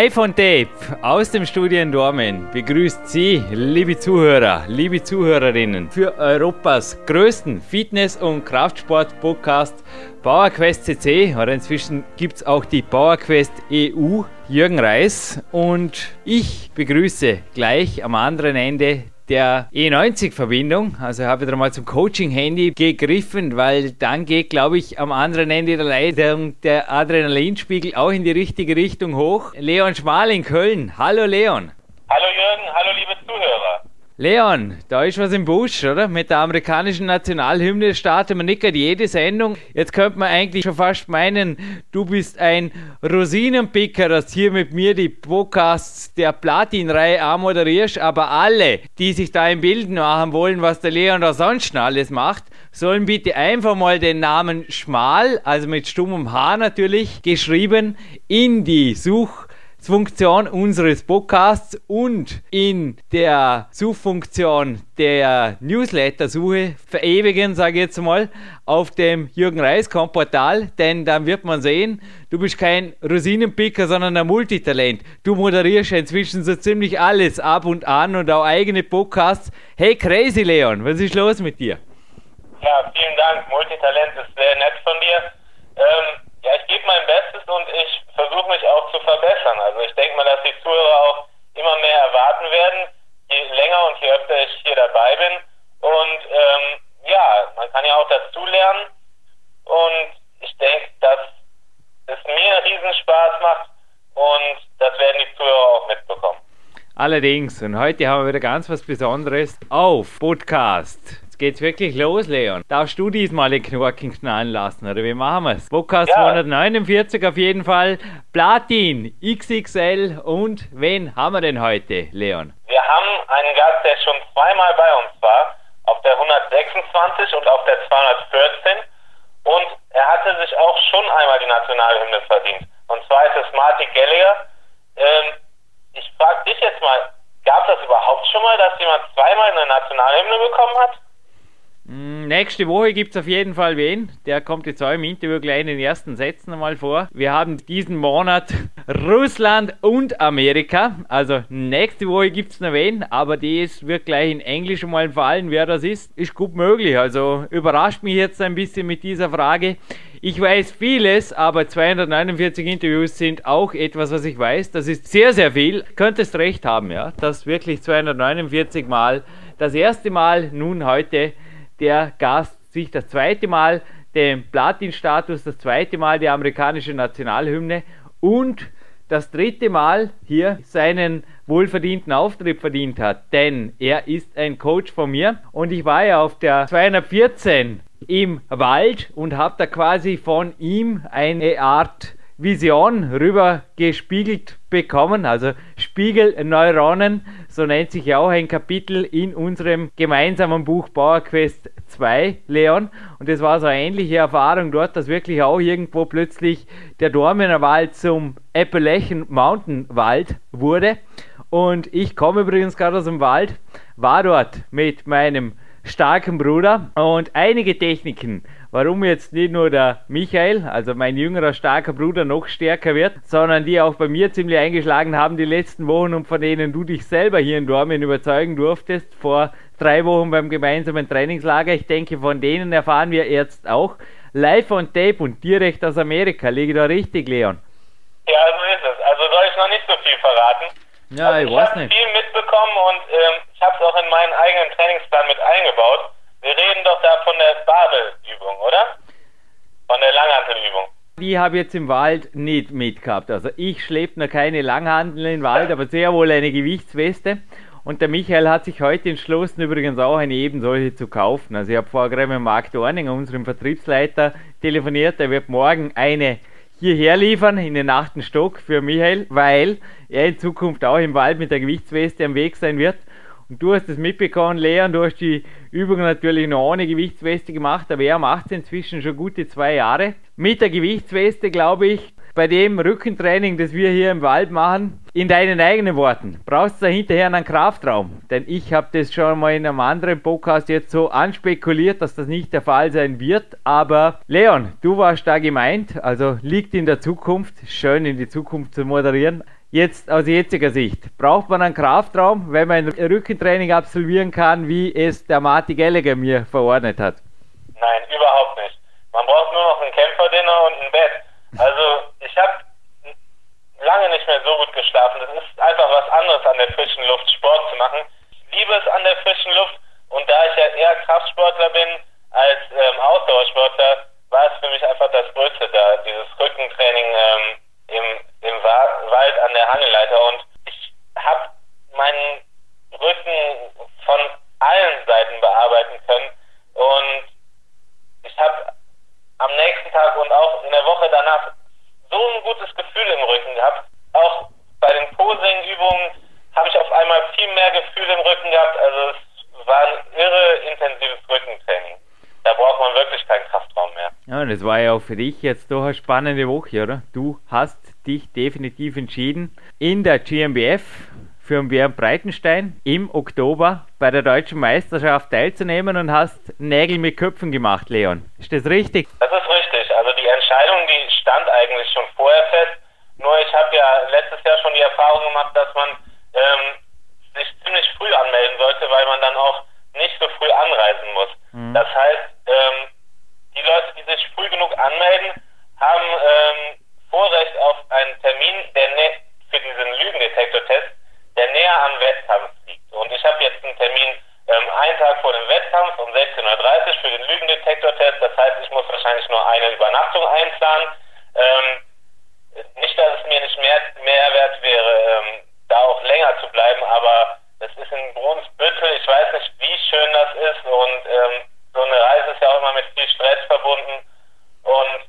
Live on Tape aus dem Studio in Dormen begrüßt Sie, liebe Zuhörer, liebe Zuhörerinnen, für Europas größten Fitness- und Kraftsport-Podcast PowerQuest CC oder inzwischen gibt es auch die PowerQuest EU. Jürgen Reis und ich begrüße gleich am anderen Ende der E90-Verbindung. Also habe ich wieder mal zum Coaching-Handy gegriffen, weil dann geht, glaube ich, am anderen Ende der Leitung der Adrenalinspiegel auch in die richtige Richtung hoch. Leon Schmal in Köln. Hallo Leon. Hallo Jürgen, hallo liebe Zuhörer. Leon, da ist was im Busch, oder? Mit der amerikanischen Nationalhymne starten wir nicht jede Sendung. Jetzt könnte man eigentlich schon fast meinen, du bist ein Rosinenpicker, dass hier mit mir die Podcasts der Platin-Reihe A moderierst, aber alle, die sich da im Bild machen wollen, was der Leon da sonst alles macht, sollen bitte einfach mal den Namen Schmal, also mit stummem H natürlich, geschrieben, in die Such- Funktion unseres Podcasts und in der Suchfunktion der Newsletter-Suche verewigen, sage ich jetzt mal, auf dem Jürgen Reiskamp Portal, denn dann wird man sehen, du bist kein Rosinenpicker, sondern ein Multitalent. Du moderierst inzwischen so ziemlich alles ab und an und auch eigene Podcasts. Hey, crazy Leon, was ist los mit dir? Ja, vielen Dank. Multitalent ist sehr nett von dir. Ähm, ja, ich gebe mein Bestes und ich versuche mich auch zu verbessern. Also ich denke mal, dass die Zuhörer auch immer mehr erwarten werden, je länger und je öfter ich hier dabei bin. Und ähm, ja, man kann ja auch dazulernen. Und ich denke, dass es mir einen Riesenspaß macht und das werden die Zuhörer auch mitbekommen. Allerdings, und heute haben wir wieder ganz was Besonderes auf Podcast geht's wirklich los, Leon. Darfst du diesmal den Knorken knallen lassen, oder wie machen wir's? Podcast ja. 249 auf jeden Fall. Platin, XXL und wen haben wir denn heute, Leon? Wir haben einen Gast, der schon zweimal bei uns war, auf der 126 und auf der 214. Und er hatte sich auch schon einmal die Nationalhymne verdient. Und zwar ist es Martin Gallagher. Ähm, ich frage dich jetzt mal, gab es das überhaupt schon mal, dass jemand zweimal eine Nationalhymne bekommen hat? Mm, nächste Woche gibt es auf jeden Fall wen. Der kommt jetzt auch im Interview gleich in den ersten Sätzen einmal vor. Wir haben diesen Monat Russland und Amerika. Also nächste Woche gibt es noch wen, aber das wird gleich in Englisch mal fallen, wer das ist. Ist gut möglich. Also überrascht mich jetzt ein bisschen mit dieser Frage. Ich weiß vieles, aber 249 Interviews sind auch etwas, was ich weiß. Das ist sehr, sehr viel. Könntest recht haben, ja. Das wirklich 249 Mal. Das erste Mal nun heute der Gast sich das zweite Mal den Platin-Status, das zweite Mal die amerikanische Nationalhymne und das dritte Mal hier seinen wohlverdienten Auftritt verdient hat. Denn er ist ein Coach von mir und ich war ja auf der 214 im Wald und habe da quasi von ihm eine Art Vision rüber gespiegelt bekommen, also Spiegelneuronen, so nennt sich ja auch ein Kapitel in unserem gemeinsamen Buch Power Quest 2, Leon. Und das war so eine ähnliche Erfahrung dort, dass wirklich auch irgendwo plötzlich der Dormener Wald zum Appalachian Mountain Wald wurde. Und ich komme übrigens gerade aus dem Wald, war dort mit meinem starken Bruder und einige Techniken warum jetzt nicht nur der Michael, also mein jüngerer starker Bruder, noch stärker wird, sondern die auch bei mir ziemlich eingeschlagen haben die letzten Wochen und von denen du dich selber hier in Dortmund überzeugen durftest vor drei Wochen beim gemeinsamen Trainingslager. Ich denke, von denen erfahren wir jetzt auch live on tape und direkt aus Amerika. Liege da richtig, Leon? Ja, so ist es. Also soll ich noch nicht so viel verraten. Ja, also ich, ich weiß nicht. Ich habe viel mitbekommen und ähm, ich habe es auch in meinen eigenen Trainingsplan mit eingebaut. Wir reden doch da von der Babelübung, oder? Von der Langhantelübung. Die habe ich jetzt im Wald nicht mitgehabt. Also ich schleppe noch keine Langhandel im Wald, aber sehr wohl eine Gewichtsweste. Und der Michael hat sich heute entschlossen, übrigens auch eine eben solche zu kaufen. Also ich habe vorher gerade mit Marc Dorninger, unserem Vertriebsleiter, telefoniert. Er wird morgen eine hierher liefern in den achten Stock für Michael, weil er in Zukunft auch im Wald mit der Gewichtsweste am Weg sein wird. Und du hast es mitbekommen, Leon, du hast die Übung natürlich noch ohne Gewichtsweste gemacht, aber er macht es inzwischen schon gute zwei Jahre. Mit der Gewichtsweste, glaube ich, bei dem Rückentraining, das wir hier im Wald machen, in deinen eigenen Worten, brauchst du da hinterher einen Kraftraum? Denn ich habe das schon mal in einem anderen Podcast jetzt so anspekuliert, dass das nicht der Fall sein wird. Aber Leon, du warst da gemeint, also liegt in der Zukunft, schön in die Zukunft zu moderieren. Jetzt aus jetziger Sicht, braucht man einen Kraftraum, wenn man ein Rückentraining absolvieren kann, wie es der Marty Gallagher mir verordnet hat? Nein, überhaupt nicht. Man braucht nur noch ein Kämpferdinner und ein Bett. Also lange nicht mehr so gut geschlafen. Es ist einfach was anderes an der frischen Luft, Sport zu machen. Ich liebe es an der frischen Luft und da ich ja eher Kraftsportler bin als ähm, Ausdauersportler, war es für mich einfach das Größte da, dieses Rückentraining ähm, im, im Wald an der Hangeleiter und ich habe meinen Rücken von allen Seiten bearbeiten können und ich habe am nächsten Tag und auch in der Woche danach so ein gutes Gefühl im Rücken gehabt. Auch bei den Posing-Übungen habe ich auf einmal viel mehr Gefühl im Rücken gehabt. Also es war ein irre intensives Rückentraining. Da braucht man wirklich keinen Kraftraum mehr. Ja, das war ja auch für dich jetzt doch eine spannende Woche, oder? Du hast dich definitiv entschieden, in der GmbF für Björn Breitenstein im Oktober bei der deutschen Meisterschaft teilzunehmen und hast Nägel mit Köpfen gemacht, Leon. Ist das richtig? Das ist richtig. Also die Entscheidung, die stand eigentlich schon vorher fest. Nur ich habe ja letztes Jahr schon die Erfahrung gemacht, dass man ähm, sich ziemlich früh anmelden sollte, weil man dann auch nicht so früh anreisen muss. Mhm. Das heißt, ähm, die Leute, die sich früh genug anmelden, haben ähm, Vorrecht auf einen Termin, der für diesen Lügendetektor-Test, der näher am Wettkampf liegt. Und ich habe jetzt einen Termin ähm, einen Tag vor dem Wettkampf um 16.30 Uhr für den Lügendetektor-Test. Das heißt, ich muss wahrscheinlich nur eine Übernachtung einplanen. Ähm, nicht, dass es mir nicht mehr Mehrwert wäre, ähm, da auch länger zu bleiben, aber es ist in Brunsbüttel. Ich weiß nicht, wie schön das ist und ähm, so eine Reise ist ja auch immer mit viel Stress verbunden. Und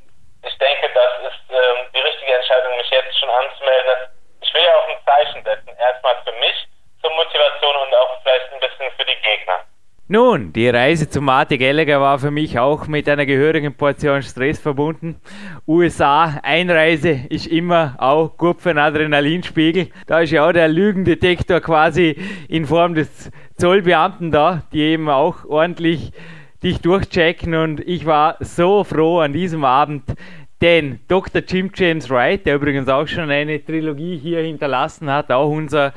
ich denke, das ist ähm, die richtige Entscheidung, mich jetzt schon anzumelden. Ich will ja auch ein Zeichen setzen. Erstmal für mich zur Motivation und auch vielleicht ein bisschen für die Gegner. Nun, die Reise zu Marty Gallagher war für mich auch mit einer gehörigen Portion Stress verbunden. USA, Einreise ist immer auch gut für einen Adrenalinspiegel. Da ist ja auch der Lügendetektor quasi in Form des Zollbeamten da, die eben auch ordentlich dich durchchecken und ich war so froh an diesem Abend, denn Dr. Jim James Wright, der übrigens auch schon eine Trilogie hier hinterlassen hat, auch unser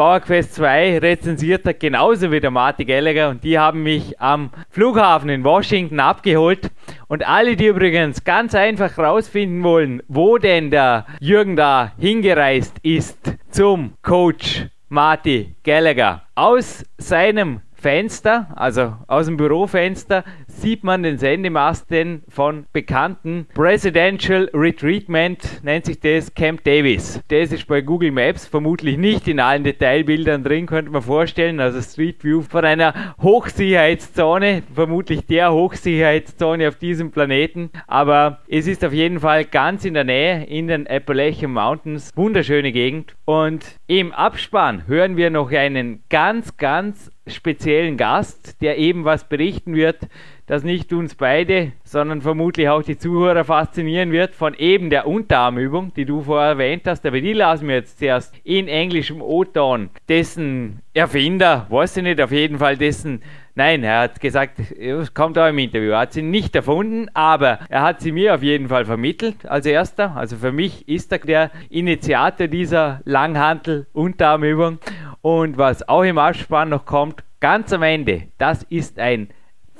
Power Quest 2 rezensiert hat, genauso wie der Marty Gallagher. Und die haben mich am Flughafen in Washington abgeholt. Und alle, die übrigens ganz einfach rausfinden wollen, wo denn der Jürgen da hingereist ist zum Coach Marty Gallagher. Aus seinem Fenster, also aus dem Bürofenster, sieht man den Sendemasten von bekannten Presidential Retreatment, nennt sich das Camp Davis. Das ist bei Google Maps vermutlich nicht in allen Detailbildern drin, könnte man vorstellen. Also Street View von einer Hochsicherheitszone, vermutlich der Hochsicherheitszone auf diesem Planeten. Aber es ist auf jeden Fall ganz in der Nähe in den Appalachian Mountains. Wunderschöne Gegend. Und im Abspann hören wir noch einen ganz, ganz speziellen Gast, der eben was berichten wird, das nicht uns beide, sondern vermutlich auch die Zuhörer faszinieren wird, von eben der Unterarmübung, die du vorher erwähnt hast. Aber die lassen wir jetzt zuerst in englischem O-Ton dessen Erfinder, weiß ich nicht, auf jeden Fall dessen Nein, er hat gesagt, es kommt auch im Interview, er hat sie nicht erfunden, aber er hat sie mir auf jeden Fall vermittelt als erster. Also für mich ist er der Initiator dieser Langhantel-Unterarmübung. Und was auch im Abspann noch kommt, ganz am Ende, das ist ein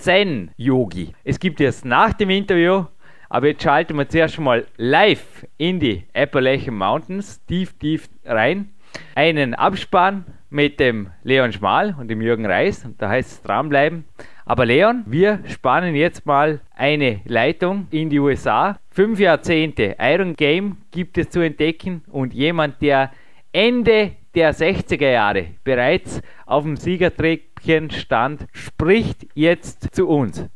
Zen-Yogi. Es gibt jetzt nach dem Interview, aber jetzt schalten wir zuerst mal live in die Appalachian Mountains, tief, tief rein. Einen Abspann mit dem Leon Schmal und dem Jürgen Reis. Und da heißt es dranbleiben. Aber Leon, wir spannen jetzt mal eine Leitung in die USA. Fünf Jahrzehnte Iron Game gibt es zu entdecken und jemand, der Ende der 60er Jahre bereits auf dem Siegertreppchen stand, spricht jetzt zu uns.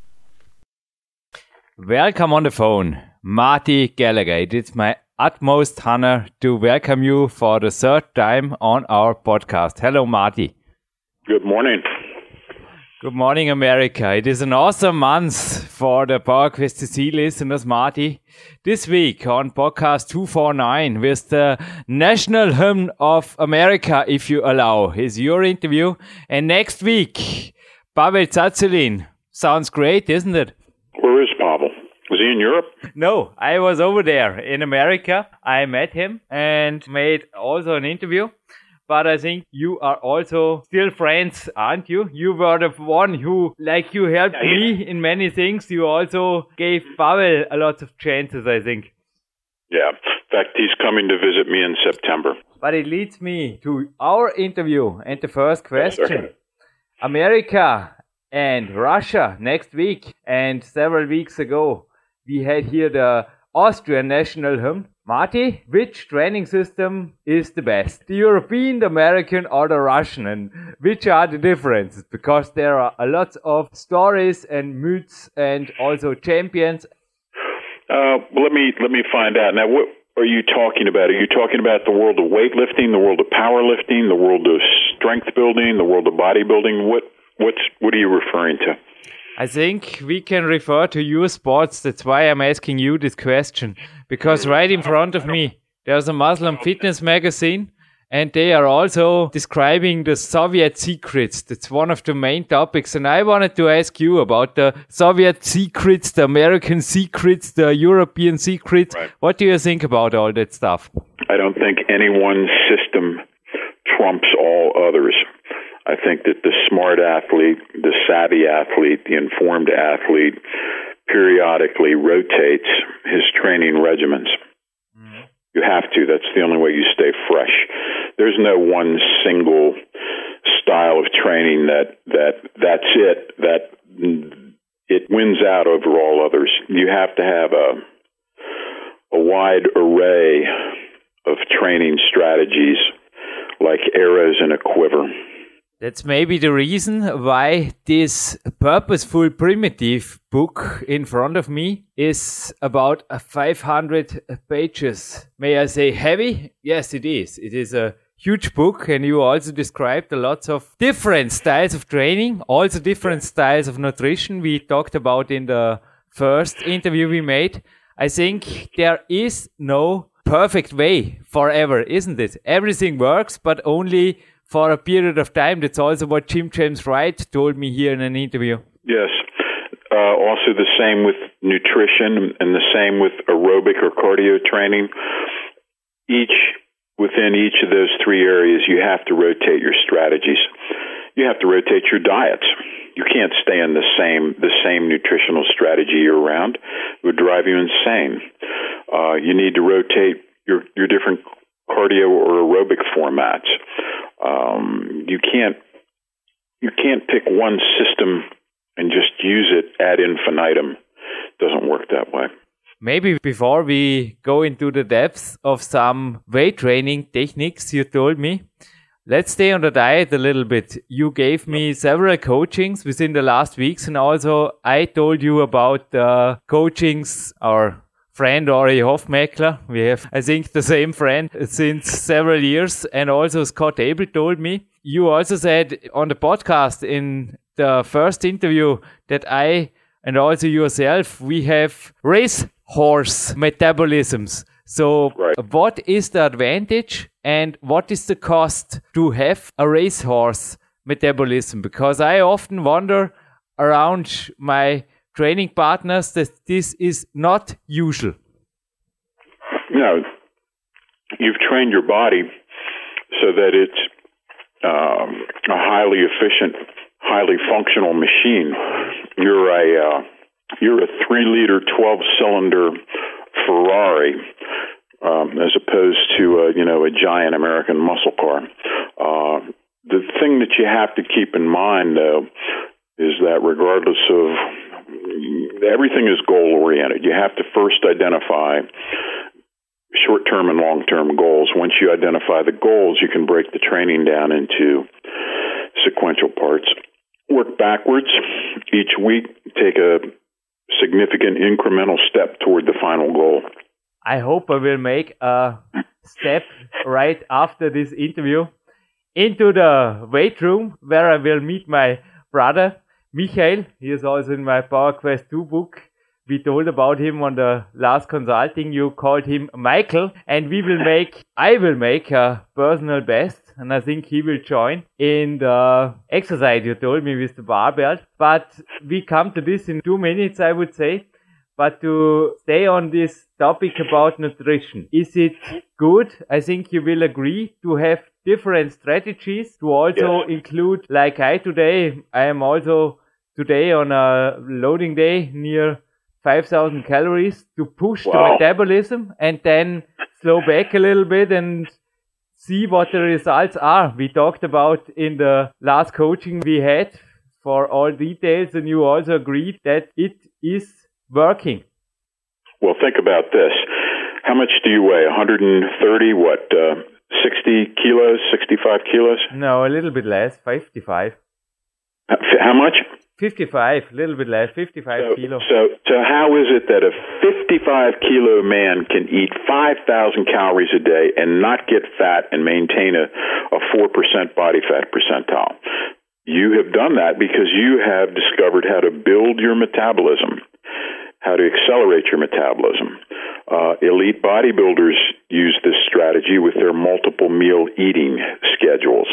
Welcome on the phone, Marty Gallagher. It is my utmost honor to welcome you for the third time on our podcast. Hello, Marty. Good morning. Good morning, America. It is an awesome month for the PowerQuest CC listeners, Marty. This week on podcast 249 with the National Hymn of America, if you allow, is your interview. And next week, Pavel Tsatsouline. Sounds great, isn't it? Where is Pavel? Was he in Europe? No, I was over there in America. I met him and made also an interview but I think you are also still friends, aren't you? You were the one who, like you helped yeah, me in many things. You also gave Pavel a lot of chances, I think. Yeah. In fact, he's coming to visit me in September. But it leads me to our interview and the first question. Yes, America and Russia next week and several weeks ago, we had here the Austrian national hymn Marty, which training system is the best? The European, the American, or the Russian? And which are the differences? Because there are a lot of stories and myths and also champions. Uh, let me let me find out now. What are you talking about? Are you talking about the world of weightlifting, the world of powerlifting, the world of strength building, the world of bodybuilding? What what's what are you referring to? I think we can refer to your sports. That's why I'm asking you this question. Because right in front of me, there's a Muslim fitness magazine, and they are also describing the Soviet secrets. That's one of the main topics. And I wanted to ask you about the Soviet secrets, the American secrets, the European secrets. Right. What do you think about all that stuff? I don't think any one system trumps all others. I think that the smart athlete, the savvy athlete, the informed athlete periodically rotates his training regimens. You have to. That's the only way you stay fresh. There's no one single style of training that that that's it that it wins out over all others. You have to have a a wide array of training strategies like arrows in a quiver. That's maybe the reason why this purposeful primitive book in front of me is about 500 pages. May I say heavy? Yes, it is. It is a huge book and you also described a lot of different styles of training, also different styles of nutrition we talked about in the first interview we made. I think there is no perfect way forever, isn't it? Everything works, but only for a period of time. That's also what Jim James Wright told me here in an interview. Yes. Uh, also, the same with nutrition and the same with aerobic or cardio training. Each within each of those three areas, you have to rotate your strategies. You have to rotate your diets. You can't stay in the same the same nutritional strategy year round. It would drive you insane. Uh, you need to rotate your your different cardio or aerobic formats. Um, you can't you can't pick one system and just use it ad infinitum. It doesn't work that way. Maybe before we go into the depths of some weight training techniques you told me, let's stay on the diet a little bit. You gave me several coachings within the last weeks, and also I told you about the coachings or friend Ori Hofmeckler. We have, I think, the same friend since several years. And also Scott Abel told me. You also said on the podcast in the first interview that I and also yourself, we have race horse metabolisms. So, right. what is the advantage and what is the cost to have a racehorse metabolism? Because I often wonder around my training partners that this is not usual? No, you've trained your body so that it's um, a highly efficient, highly functional machine. You're a uh, you're a three liter, twelve cylinder Ferrari. Um, as opposed to a, you know a giant American muscle car. Uh, the thing that you have to keep in mind, though, is that regardless of everything is goal oriented. You have to first identify short term and long term goals. Once you identify the goals, you can break the training down into sequential parts. Work backwards each week, take a significant incremental step toward the final goal. I hope I will make a step right after this interview into the weight room where I will meet my brother Michael. He is also in my Power Quest 2 book we told about him on the last consulting. You called him Michael, and we will make, I will make a personal best, and I think he will join in the exercise you told me with the barbell. But we come to this in two minutes, I would say. But to stay on this topic about nutrition, is it good? I think you will agree to have different strategies to also yes. include, like I today, I am also today on a loading day near 5,000 calories to push wow. the metabolism and then slow back a little bit and see what the results are. We talked about in the last coaching we had for all details and you also agreed that it is working. Well, think about this. How much do you weigh? 130, what, uh, 60 kilos, 65 kilos? No, a little bit less, 55. How much? 55, a little bit less, 55 so, kilo. So, so how is it that a 55 kilo man can eat 5,000 calories a day and not get fat and maintain a, a 4% body fat percentile? You have done that because you have discovered how to build your metabolism, how to accelerate your metabolism. Uh, elite bodybuilders use this strategy with their multiple meal eating schedules.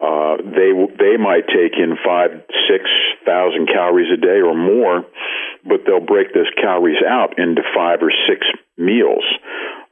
Uh, they they might take in five six thousand calories a day or more, but they'll break those calories out into five or six meals.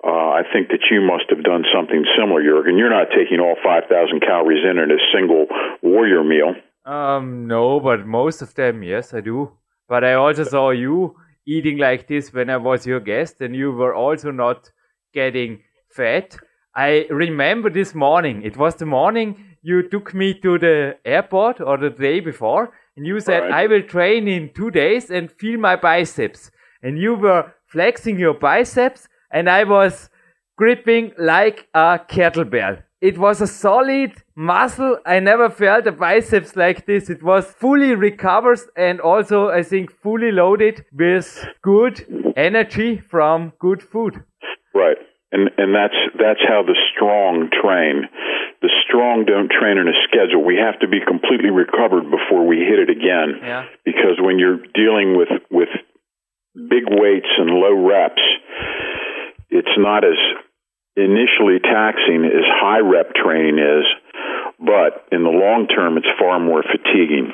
Uh, I think that you must have done something similar, Jurgen. You're not taking all five thousand calories in in a single warrior meal. Um, no, but most of them, yes, I do. But I also saw you eating like this when I was your guest, and you were also not getting fat. I remember this morning. It was the morning you took me to the airport or the day before, and you said, right. I will train in two days and feel my biceps. And you were flexing your biceps, and I was gripping like a kettlebell. It was a solid muscle. I never felt a biceps like this. It was fully recovered and also, I think, fully loaded with good energy from good food. Right. And, and that's, that's how the strong train. The strong don't train in a schedule. We have to be completely recovered before we hit it again. Yeah. Because when you're dealing with, with big weights and low reps, it's not as initially taxing as high rep training is, but in the long term, it's far more fatiguing.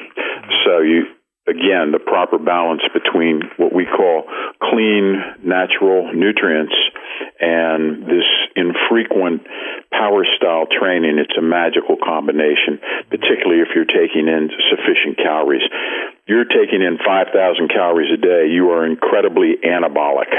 So you, again, the proper balance between what we call clean, natural nutrients and this infrequent power style training, it's a magical combination, particularly if you're taking in sufficient calories. You're taking in 5,000 calories a day, you are incredibly anabolic.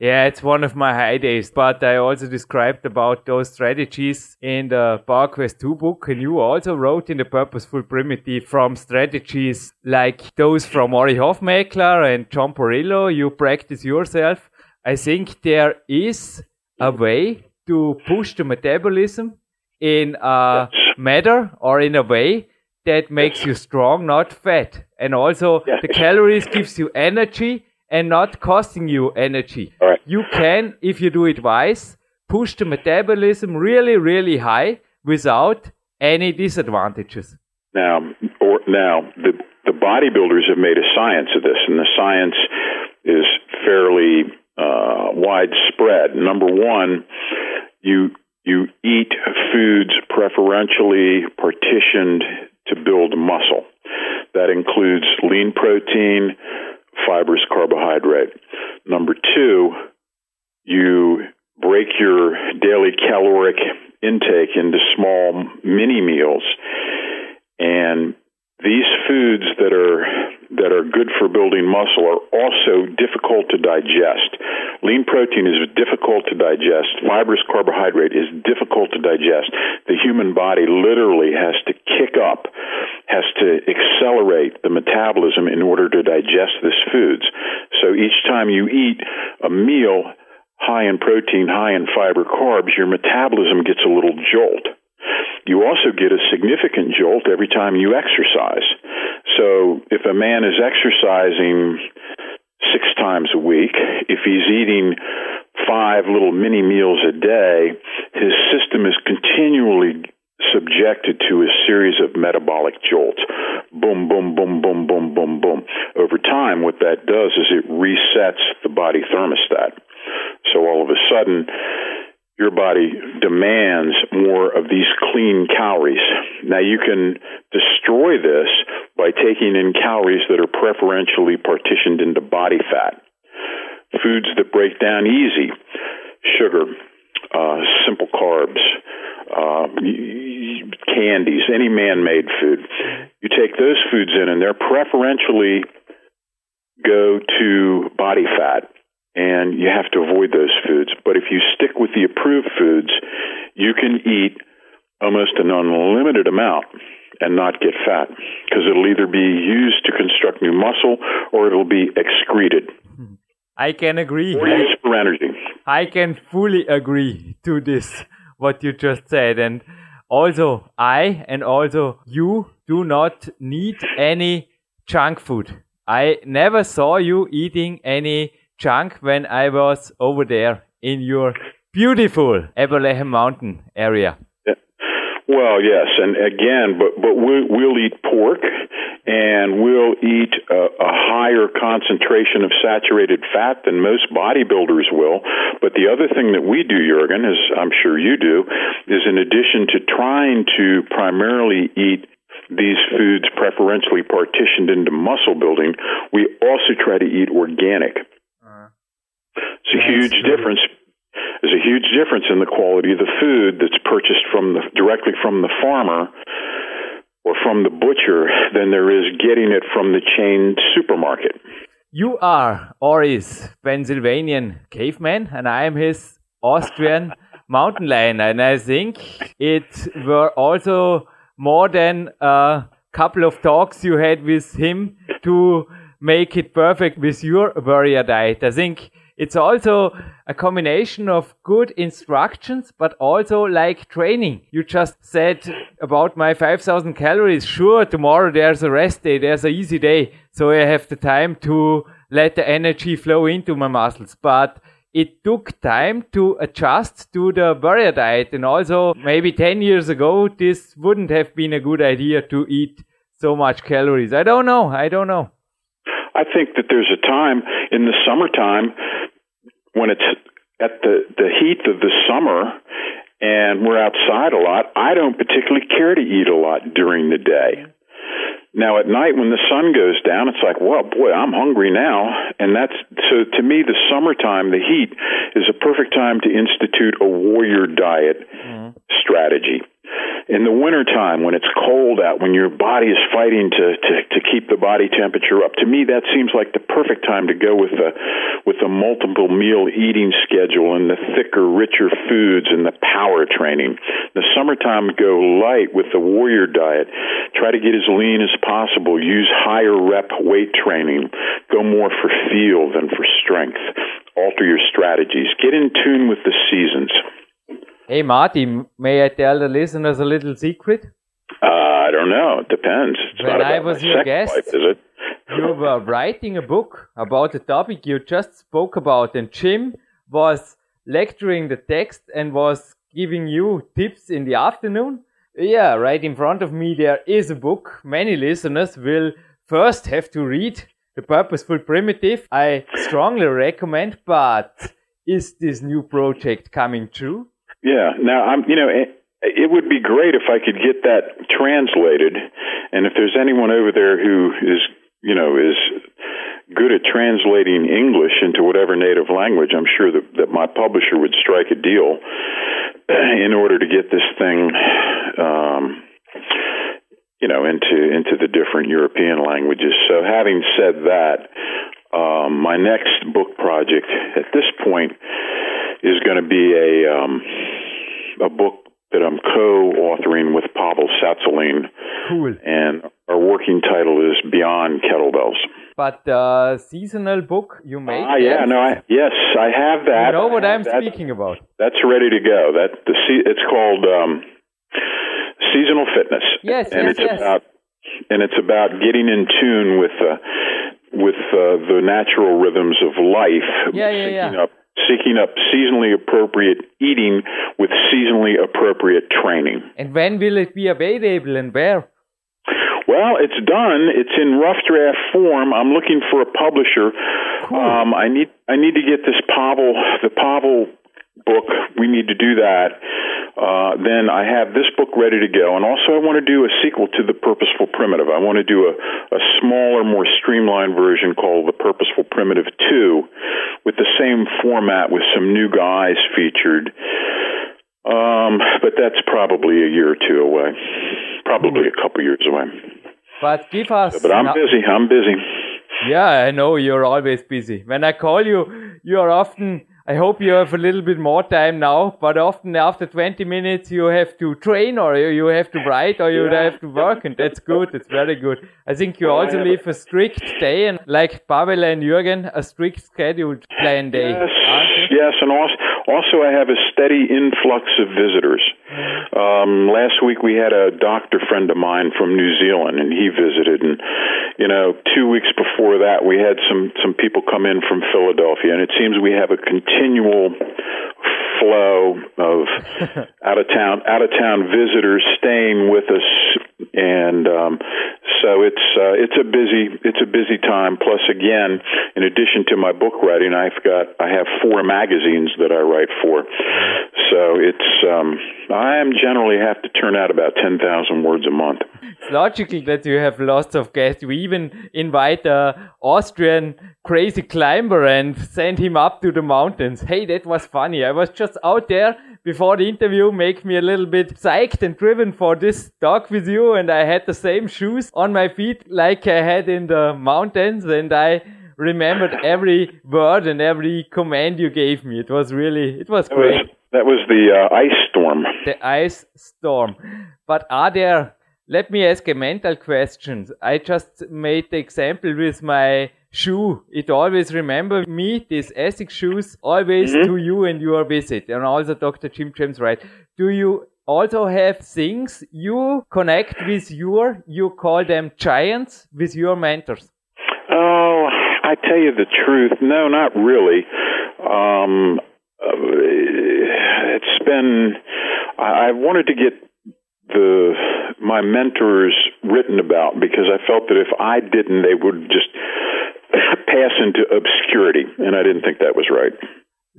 Yeah, it's one of my high days, but I also described about those strategies in the PowerQuest 2 book, and you also wrote in the Purposeful Primitive from strategies like those from Ori Hofmeckler and John Parrillo, you practice yourself. I think there is a way to push the metabolism in a matter or in a way that makes you strong, not fat. And also the calories gives you energy and not costing you energy. Right. You can, if you do it wise, push the metabolism really, really high without any disadvantages. Now, or, now the the bodybuilders have made a science of this, and the science is fairly uh, widespread. Number one, you you eat foods preferentially partitioned to build muscle. That includes lean protein, fibrous carbohydrate. Number two, you break your daily caloric intake into small mini meals and these foods that are that are good for building muscle are also difficult to digest. Lean protein is difficult to digest. Fibrous carbohydrate is difficult to digest. The human body literally has to kick up, has to accelerate the metabolism in order to digest these foods. So each time you eat a meal high in protein, high in fiber, carbs, your metabolism gets a little jolt. You also get a significant jolt every time you exercise. So if a man is exercising six times a week, if he's eating five little mini meals a day, his system is continually subjected to a series of metabolic jolts. Boom, boom, boom, boom, boom, boom, boom. Over time, what that does is it resets the body thermostat. So all of a sudden, your body demands more of these clean calories. Now you can destroy this by taking in calories that are preferentially partitioned into body fat. Foods that break down easy, sugar, uh, simple carbs, uh, candies, any man-made food. You take those foods in and they're preferentially go to body fat and you have to avoid those foods. But if you stick with the approved foods, you can eat almost an unlimited amount and not get fat because it'll either be used to construct new muscle or it'll be excreted. I can agree. Or used for energy. I can fully agree to this, what you just said. And also, I and also you do not need any junk food. I never saw you eating any junk when I was over there in your beautiful Appalachian Mountain area. Well, yes, and again, but but we'll, we'll eat pork, and we'll eat a, a higher concentration of saturated fat than most bodybuilders will. But the other thing that we do, Jurgen, as I'm sure you do, is in addition to trying to primarily eat these foods preferentially partitioned into muscle building, we also try to eat organic. It's a huge difference. There's a huge difference in the quality of the food that's purchased from the directly from the farmer or from the butcher than there is getting it from the chain supermarket. You are Ori's Pennsylvanian caveman, and I am his Austrian mountain lion, and I think it were also more than a couple of talks you had with him to make it perfect with your warrior diet. I think it's also a combination of good instructions, but also like training. You just said about my 5000 calories. Sure, tomorrow there's a rest day, there's an easy day. So I have the time to let the energy flow into my muscles. But it took time to adjust to the warrior diet. And also maybe 10 years ago, this wouldn't have been a good idea to eat so much calories. I don't know. I don't know. I think that there's a time in the summertime when it's at the the heat of the summer and we're outside a lot, I don't particularly care to eat a lot during the day. Now at night when the sun goes down, it's like, well, boy, I'm hungry now, and that's so to me the summertime, the heat is a perfect time to institute a warrior diet mm-hmm. strategy in the wintertime when it's cold out, when your body is fighting to, to, to keep the body temperature up, to me that seems like the perfect time to go with the with the multiple meal eating schedule and the thicker, richer foods and the power training. The summertime go light with the warrior diet. Try to get as lean as possible. Use higher rep weight training. Go more for feel than for strength. Alter your strategies. Get in tune with the seasons. Hey, Marty, may I tell the listeners a little secret? Uh, I don't know. It depends. It's when I was your guest, life, you were writing a book about the topic you just spoke about, and Jim was lecturing the text and was giving you tips in the afternoon. Yeah, right in front of me there is a book. Many listeners will first have to read The Purposeful Primitive. I strongly recommend, but is this new project coming true? Yeah. Now I'm, you know, it, it would be great if I could get that translated, and if there's anyone over there who is, you know, is good at translating English into whatever native language, I'm sure that, that my publisher would strike a deal in order to get this thing, um, you know, into into the different European languages. So, having said that, um, my next book project at this point is going to be a um, a book that I'm co-authoring with Pavel Tsatsouline. Cool. And our working title is Beyond Kettlebells. But the seasonal book you made? Ah, yeah, no, I, yes, I have that. You know what I'm that, speaking about? That's ready to go. That the it's called um, Seasonal Fitness. Yes, and yes, it's yes. about and it's about getting in tune with uh, with uh, the natural rhythms of life. Yeah, yeah, yeah. Up, seeking up seasonally appropriate eating with seasonally appropriate training. And when will it be available and where? Well, it's done. It's in rough draft form. I'm looking for a publisher. Um, I need I need to get this Pavel the Pavel book. We need to do that. Uh, then I have this book ready to go, and also I want to do a sequel to the Purposeful Primitive. I want to do a, a smaller, more streamlined version called the Purposeful Primitive Two, with the same format with some new guys featured. Um, but that's probably a year or two away. Probably a couple years away. But give us. But I'm no- busy. I'm busy. Yeah, I know you're always busy. When I call you, you are often. I hope you have a little bit more time now, but often after 20 minutes you have to train or you have to write or you Yeah. have to work, and that's good. It's very good. I think you oh, also have live a strict day, and like Pavel and Jürgen, a strict scheduled plan day. Yes, yes, and also, also I have a steady influx of visitors. Um, last week we had a doctor friend of mine from New Zealand, and he visited. And you know, two weeks before that, we had some some people come in from Philadelphia, and it seems we have a continual flow of out of town out of town visitors staying with us and um so it's uh, it's a busy it's a busy time plus again in addition to my book writing I've got I have four magazines that I write for so it's um I am generally have to turn out about 10,000 words a month It's logical that you have lots of guests. You even invite a Austrian crazy climber and send him up to the mountains. Hey, that was funny. I was just out there before the interview, make me a little bit psyched and driven for this talk with you. And I had the same shoes on my feet like I had in the mountains. And I remembered every word and every command you gave me. It was really, it was that was great. that was the uh, ice storm the ice storm. But are there, let me ask a mental question. I just made the example with my shoe. It always remember me, these Essex shoes, always to you and your visit. And also Dr. Jim James Wright. Do you also have things you connect with your, you call them giants, with your mentors? Oh, I tell you the truth. No, not really. Um, uh, it's been. I, I wanted to get the my mentors written about because I felt that if I didn't, they would just pass into obscurity, and I didn't think that was right.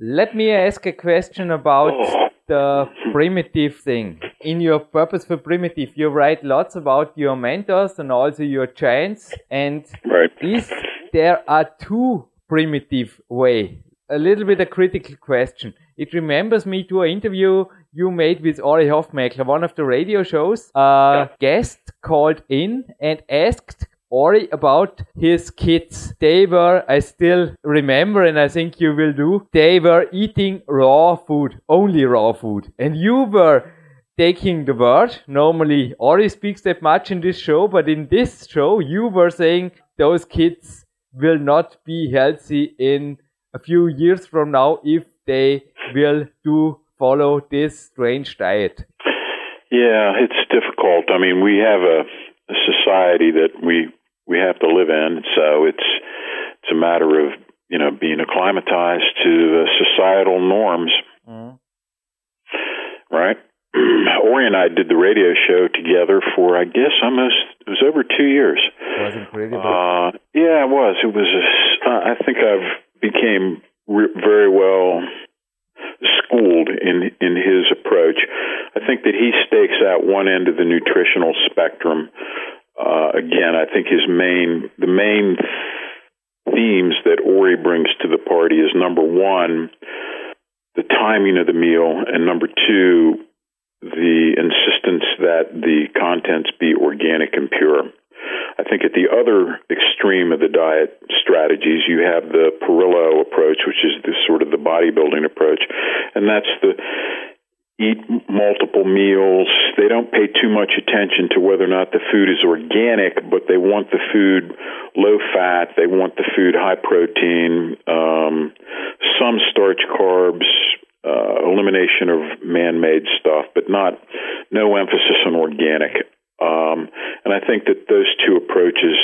Let me ask a question about Oh. the primitive thing. In your Purposeful Primitive, you write lots about your mentors and also your giants. And Right. is there are two primitive way? A little bit a critical question. It remembers me to an interview you made with Ori Hofmeckler, one of the radio shows. A guest called in and asked Ori about his kids. They were, I still remember, and I think you will do, they were eating raw food, only raw food. And you were taking the word. Normally, Ori speaks that much in this show, but in this show, you were saying those kids will not be healthy in a few years from now if they will do follow this strange diet. Yeah, it's difficult. I mean, we have a, a society that we we have to live in, so it's it's a matter of you know being acclimatized to the societal norms, right? Ori and I did the radio show together for I guess almost it was over two years. It was incredible. Uh, yeah, it was. It was. A, I think I've became re- very well schooled in in his approach. I think that he stakes out one end of the nutritional spectrum. Uh, again, I think his main the main themes that Ori brings to the party is number one, the timing of the meal, and number two, the insistence that the contents be organic and pure. I think at the other extreme of the diet strategies, you have the Parrillo approach, which is the sort of the bodybuilding approach, and that's the eat multiple meals. They don't pay too much attention to whether or not the food is organic, but they want the food low fat. They want the food high protein, um, some starch, carbs, uh, elimination of man-made stuff, but not no emphasis on organic. Um, and I think that those two approaches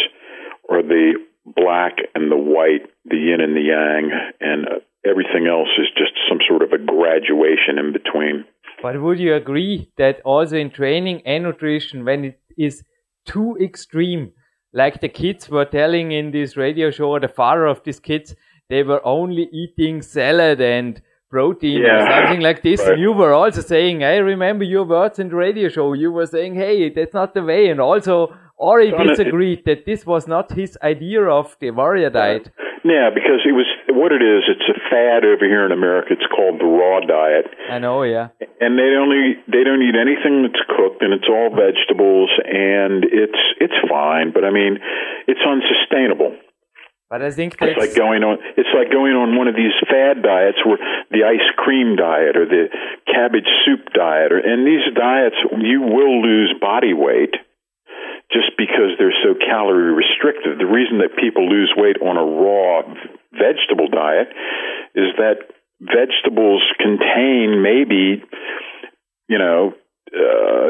are the black and the white, the yin and the yang, and everything else is just some sort of a graduation in between. But would you agree that also in training and nutrition, when it is too extreme, like the kids were telling in this radio show, the father of these kids, they were only eating salad and protein yeah, or something like this. Right. You were also saying, I remember your words in the radio show. You were saying, hey, that's not the way. And also, Ori disagreed that this was not his idea of the warrior diet. Yeah, because it was what it is. It's a fad over here in America. It's called the raw diet. I know, yeah. And they don't eat they don't eat anything that's cooked, and it's all vegetables, and it's it's fine. But I mean, it's unsustainable. But I think it's like going on. It's like going on one of these fad diets, where the ice cream diet or the cabbage soup diet, or and these diets, you will lose body weight just because they're so calorie restrictive. The reason that people lose weight on a raw vegetable diet is that vegetables contain maybe, you know, uh,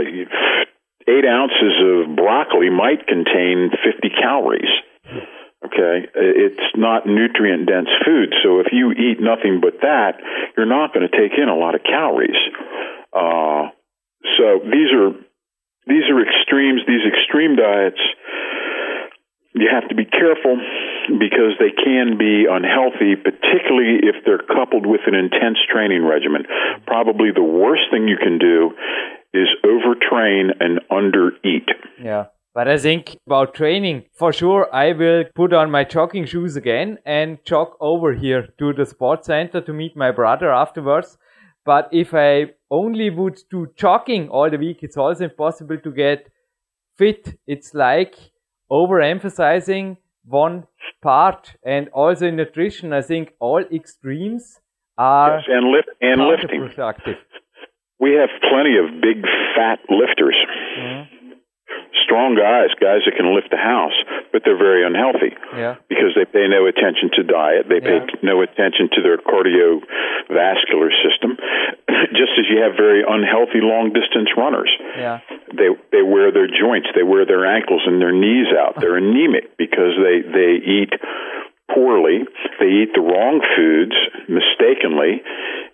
eight ounces of broccoli might contain 50 calories. Okay, it's not nutrient dense food. So if you eat nothing but that, you're not going to take in a lot of calories. Uh, so these are these are extremes. These extreme diets, you have to be careful because they can be unhealthy, particularly if they're coupled with an intense training regimen. Probably the worst thing you can do is overtrain and undereat. Yeah. But I think about training, for sure, I will put on my jogging shoes again and jog over here to the sports center to meet my brother afterwards. But if I only would do jogging all the week, it's also impossible to get fit. It's like overemphasizing one part and also in nutrition, I think all extremes are yes, and lift and lifting. We have plenty of big fat lifters. Mm-hmm strong guys, guys that can lift a house, but they're very unhealthy yeah. because they pay no attention to diet. They pay yeah. no attention to their cardiovascular system, just as you have very unhealthy long distance runners. Yeah. They they wear their joints, they wear their ankles and their knees out. They're anemic because they they eat poorly. They eat the wrong foods mistakenly,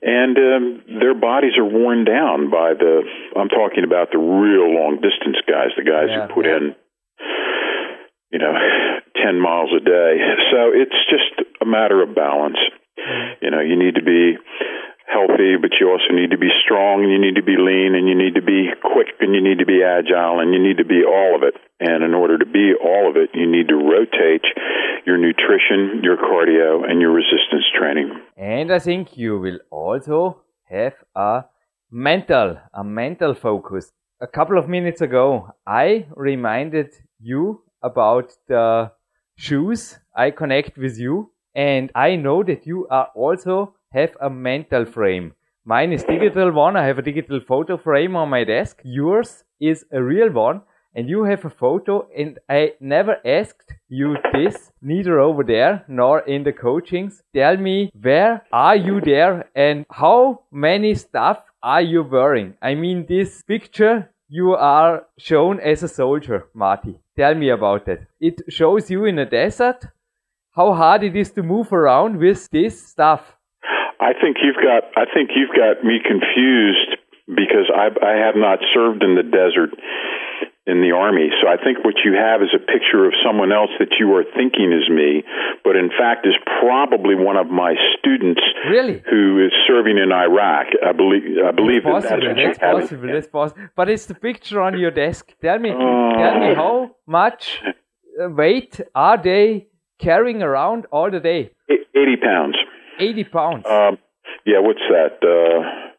and um, their bodies are worn down by the. I'm talking about the real long distance guys, the guys yeah, who put yeah. in, you know, ten miles a day. So it's just a matter of balance. Mm-hmm. You know, you need to be healthy, but you also need to be strong, and you need to be lean, and you need to be quick, and you need to be agile, and you need to be all of it. And in order to be all of it, you need to rotate your nutrition, your cardio, and your resistance training. And I think you will also have a mental, a mental focus. A couple of minutes ago, I reminded you about the shoes I connect with you, and I know that you are also have a mental frame. Mine is digital one. I have a digital photo frame on my desk. Yours is a real one and you have a photo and I never asked you this, neither over there nor in the coachings. Tell me where are you there and how many stuff are you wearing? I mean this picture you are shown as a soldier, Marty. Tell me about that. It shows you in a desert. How hard it is to move around with this stuff. I think you've got I think you've got me confused because I I have not served in the desert in the army. So I think what you have is a picture of someone else that you are thinking is me, but in fact is probably one of my students really? who is serving in Iraq. I believe I believe that's that possible. that's possible. That's possible. But it's the picture on your desk. Tell me, uh, tell me how much weight are they carrying around all the day? Eighty pounds. 80 pounds. Um, yeah, what's that? Uh,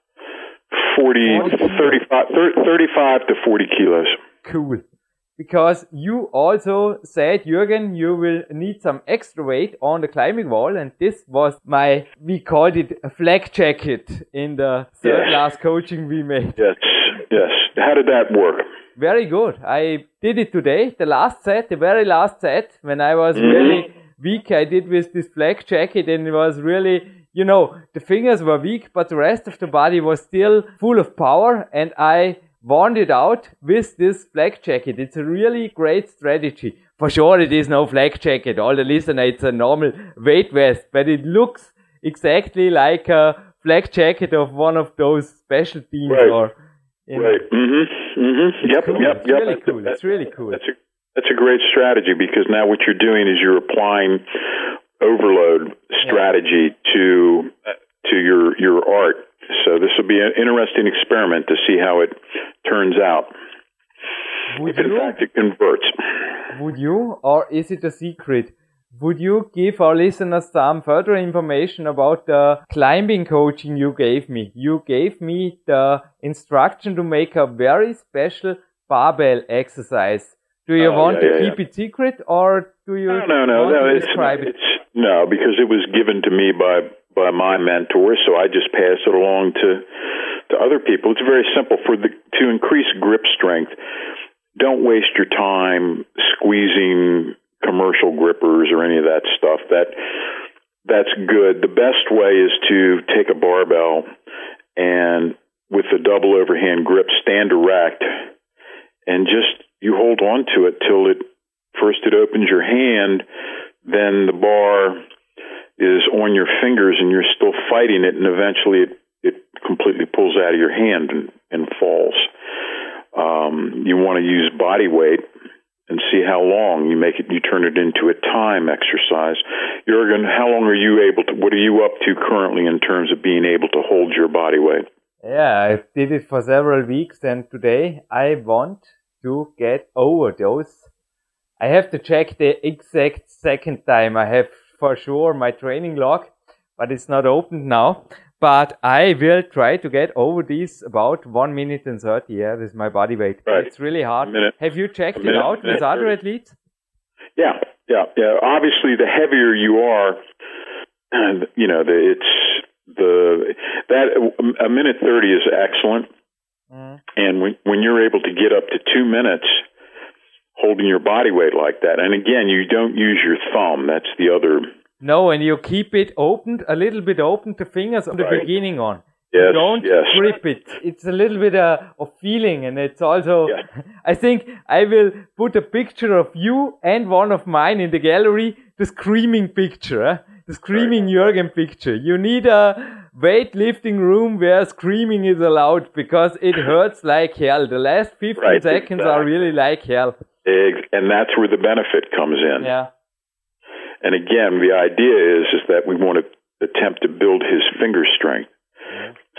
40, 40 35, 35 to 40 kilos. Cool. because you also said, Jürgen, you will need some extra weight on the climbing wall. And this was my, we called it a flag jacket in the third Yes. last coaching we made. Yes, yes. How did that work? Very good. I did it today, the last set, the very last set, when I was Mhm. really weak. I did with this black jacket and it was really, you know, the fingers were weak, but the rest of the body was still full of power and I warmed it out with this black jacket. It's a really great strategy. For sure, it is no flak jacket. All the listeners, it's a normal weight vest, but it looks exactly like a flak jacket of one of those special teams Right. or, you know. Right. Mm-hmm. Mm-hmm. Yep. cool. Yep. It's yep. really cool. It's that's- really cool. That's a that's a great strategy because now what you're doing is you're applying overload strategy to uh, to your your art. So this will be an interesting experiment to see how it turns out. Would If in you, fact it converts. would you, or is it a secret? Would you give our listeners some further information about the climbing coaching you gave me? You gave me the instruction to make a very special barbell exercise. Do you Oh, want yeah, to yeah, keep it secret or do you No, no, no, want no. to It's, describe it? it's no because it was given to me by by my mentor, so I just pass it along to to other people. It's very simple for the to increase grip strength. Don't waste your time squeezing commercial grippers or any of that stuff. That that's good. The best way is to take a barbell and with a double overhand grip stand erect and just you hold on to it till it first it opens your hand, then the bar is on your fingers and you're still fighting it and eventually it, it completely pulls out of your hand and, and falls. Um, you want to use body weight and see how long you make it you turn it into a time exercise. Jurgen, how long are you able to what are you up to currently in terms of being able to hold your body weight? Yeah, I did it for several weeks and today I want to get over those. I have to check the exact second time. I have for sure my training log, but it's not opened now. But I will try to get over these about one minute and 30, yeah, with my body weight. Right. It's really hard. Have you checked A it out minute with other 30. athletes? Yeah, yeah, yeah. Obviously, the heavier you are, and you know, the, it's the that a minute thirty is excellent, Mm. and when when you're able to get up to two minutes holding your body weight like that, and again, you don't use your thumb. That's the other. No, and you keep it opened, a little bit open, the fingers on the Right. beginning on. Yes, don't yes. grip it. It's a little bit uh, of feeling, and it's also. Yeah. I think I will put a picture of you and one of mine in the gallery. The screaming picture? The screaming Jürgen picture. You need a weightlifting room where screaming is allowed because it hurts like hell. The last 15 Right, seconds are really like hell. And that's where the benefit comes in. Yeah. And again, the idea is is that we want to attempt to build his finger strength,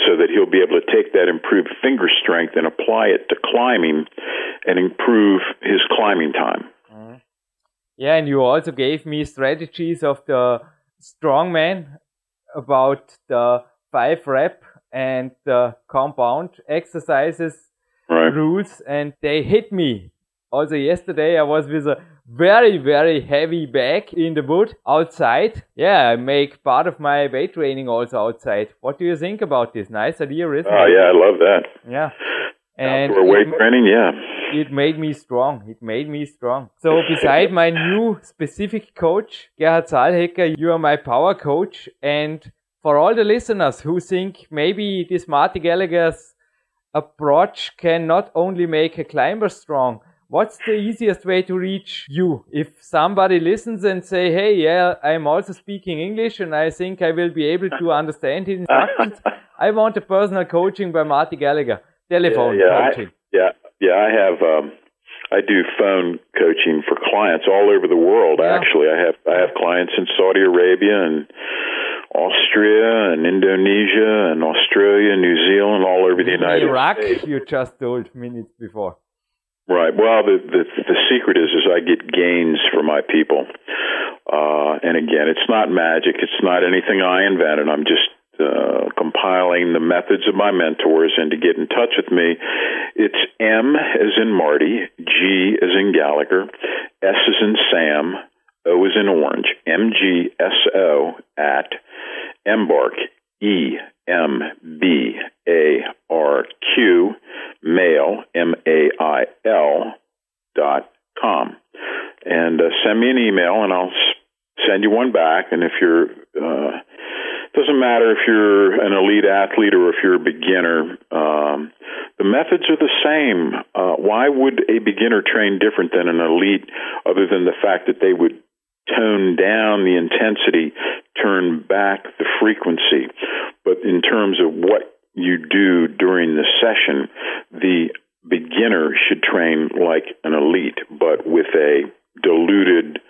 so that he'll be able to take that improved finger strength and apply it to climbing, and improve his climbing time. Mm-hmm. Yeah, and you also gave me strategies of the strongman about the five rep and the compound exercises Right. rules, and they hit me. Also, yesterday I was with a very, very heavy bag in the wood outside. Yeah, I make part of my weight training also outside. What do you think about this? Nice idea, isn't Oh it? yeah, I love that. Yeah. And Outdoor weight training, yeah. It made me strong. It made me strong. So beside my new specific coach, Gerhard Zahlhecker, you are my power coach. And for all the listeners who think maybe this Marty Gallagher's approach can not only make a climber strong, what's the easiest way to reach you? If somebody listens and say, hey, yeah, I'm also speaking English and I think I will be able to understand his instructions. I want a personal coaching by Marty Gallagher. Telephone yeah, I- coaching. Yeah, yeah. I have. Um, I do phone coaching for clients all over the world. Yeah. Actually, I have I have clients in Saudi Arabia and Austria and Indonesia and Australia, New Zealand, all over the United Iraq, States. you just told minutes before. Right. Well, the, the the secret is is I get gains for my people, uh, and again, it's not magic. It's not anything I invented. I'm just uh, compiling the methods of my mentors, and to get in touch with me, it's M as in Marty, G as in Gallagher. S as in Sam. O as in Orange. M G S O at Embarq. E M B A R Q mail M A I L dot com, and uh, send me an email, and I'll send you one back. And if you're uh, doesn't matter if you're an elite athlete or if you're a beginner. Um, the methods are the same. Uh, why would a beginner train different than an elite, other than the fact that they would tone down the intensity, turn back the frequency? But in terms of what you do during the session, the beginner should train like an elite, but with a diluted,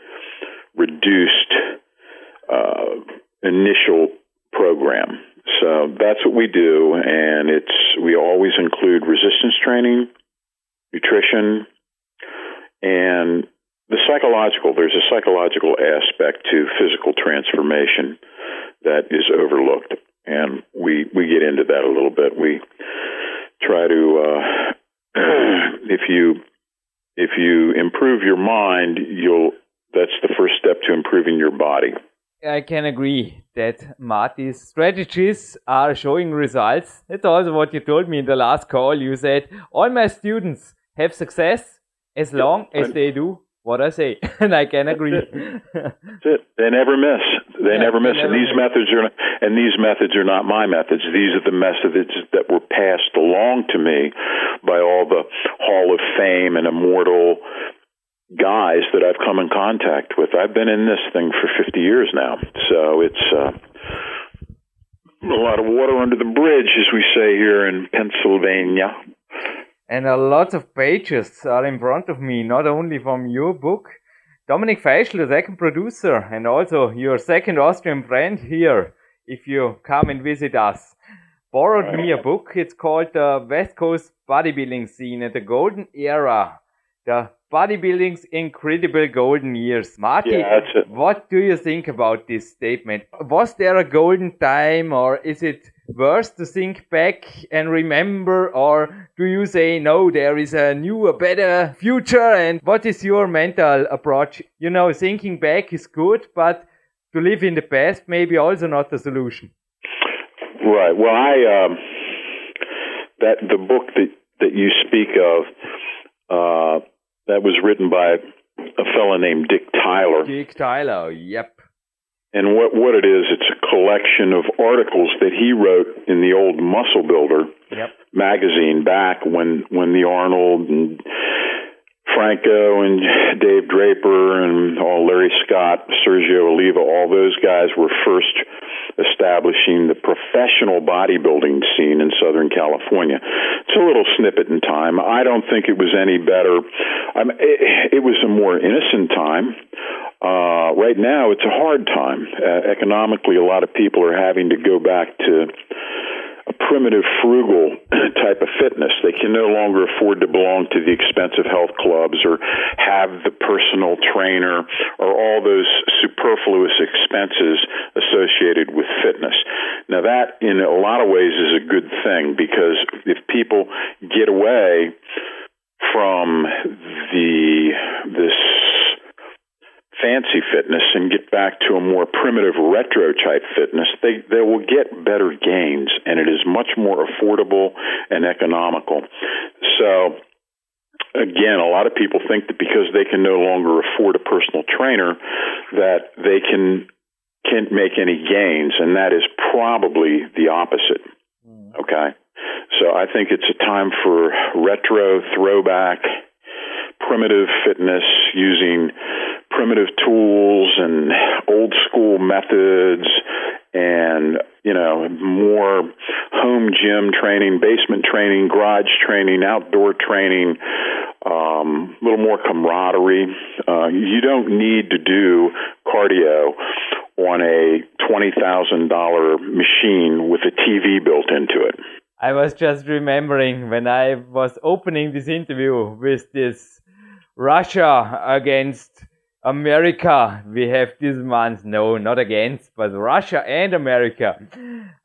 reduced uh, initial program. So that's what we do, and it's we always include resistance training, nutrition, and the psychological. There's a psychological aspect to physical transformation that is overlooked, and we we get into that a little bit. We try to uh, if you if you improve your mind, you'll that's the first step to improving your body. I can agree that Marty's strategies are showing results. That's also what you told me in the last call. You said all my students have success as long as they do what I say, and I can agree. That's it. They never miss. They yeah, never miss. They never and these miss. methods are, and these methods are not my methods. These are the methods that were passed along to me by all the Hall of Fame and immortal guys that I've come in contact with. I've been in this thing for 50 years now, so it's uh, a lot of water under the bridge, as we say here in Pennsylvania. And a lot of pages are in front of me, not only from your book. Dominic Feischl, the second producer, and also your second Austrian friend here, if you come and visit us, borrowed me a book. It's called The West Coast Bodybuilding Scene at the Golden Era. The bodybuilding's incredible golden years. Marty, yeah, what do you think about this statement? Was there a golden time or is it worse to think back and remember or do you say no, there is a new, a better future and what is your mental approach? You know, thinking back is good, but to live in the past maybe also not the solution. Right. Well, I, um, that the book that, that you speak of, uh, that was written by a fellow named Dick Tyler. Dick Tyler, yep. And what what it is, it's a collection of articles that he wrote in the old Muscle Builder yep. magazine back when when the Arnold and Franco and Dave Draper and all Larry Scott, Sergio Oliva, all those guys were first establishing the professional bodybuilding scene in Southern California. It's a little snippet in time. I don't think it was any better. Mean, it, it was a more innocent time. Uh, right now, it's a hard time. Uh, economically, a lot of people are having to go back to primitive, frugal type of fitness. They can no longer afford to belong to the expensive health clubs or have the personal trainer or all those superfluous expenses associated with fitness. Now, that in a lot of ways is a good thing because if people get away from the this fancy fitness and get back to a more primitive retro type fitness, they, they will get better gains and it is much more affordable and economical. So, again, a lot of people think that because they can no longer afford a personal trainer, that they can can't make any gains, and that is probably the opposite. Mm. Okay, so I think it's a time for retro, throwback, primitive fitness using primitive tools and old school methods and you know more home gym training basement training garage training outdoor training um, a little more camaraderie. Uh, you don't need to do cardio on a $20000 machine with a tv built into it. I was just remembering when i was opening this interview with this russia against America, we have this month, no, not against, but Russia and America.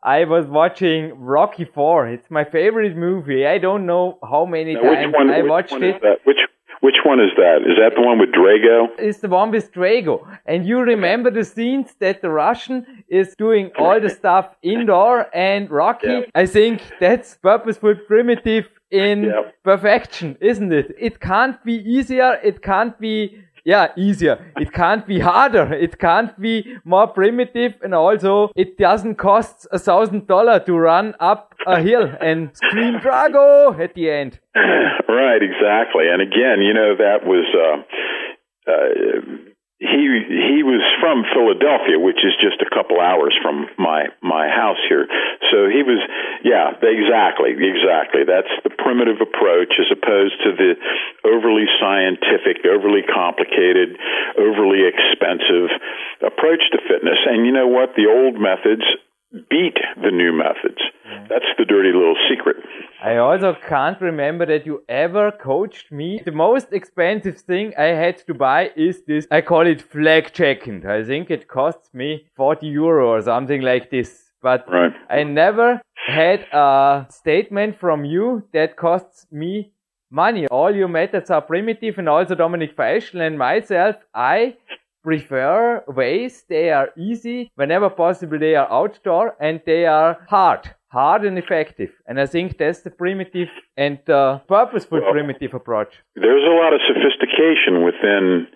I was watching Rocky 4. It's my favorite movie. I don't know how many now, times one, I watched it. Which which one is that? Is that the one with Drago? It's the one with Drago. And you remember the scenes that the Russian is doing all the stuff indoor and Rocky? Yeah. I think that's purposeful primitive in yeah. perfection, isn't it? It can't be easier. It can't be yeah, easier. It can't be harder. It can't be more primitive, and also it doesn't cost a thousand dollar to run up a hill and scream Drago at the end. Right, exactly. And again, you know that was. Uh, uh, he he was from Philadelphia, which is just a couple hours from my my house here. So he was, yeah, exactly, exactly. That's the primitive approach as opposed to the overly scientific, overly complicated, overly expensive approach to fitness. And you know what? The old methods beat the new methods. That's the dirty little secret. I also can't remember that you ever coached me. The most expensive thing I had to buy is this. I call it flag checking. I think it costs me 40 euro or something like this. But right. I never had a statement from you that costs me money. All your methods are primitive and also Dominik Feischl and myself, I prefer ways. They are easy. Whenever possible, they are outdoor and they are hard. Hard and effective. And I think that's the primitive and uh, purposeful well, primitive approach. There's a lot of sophistication within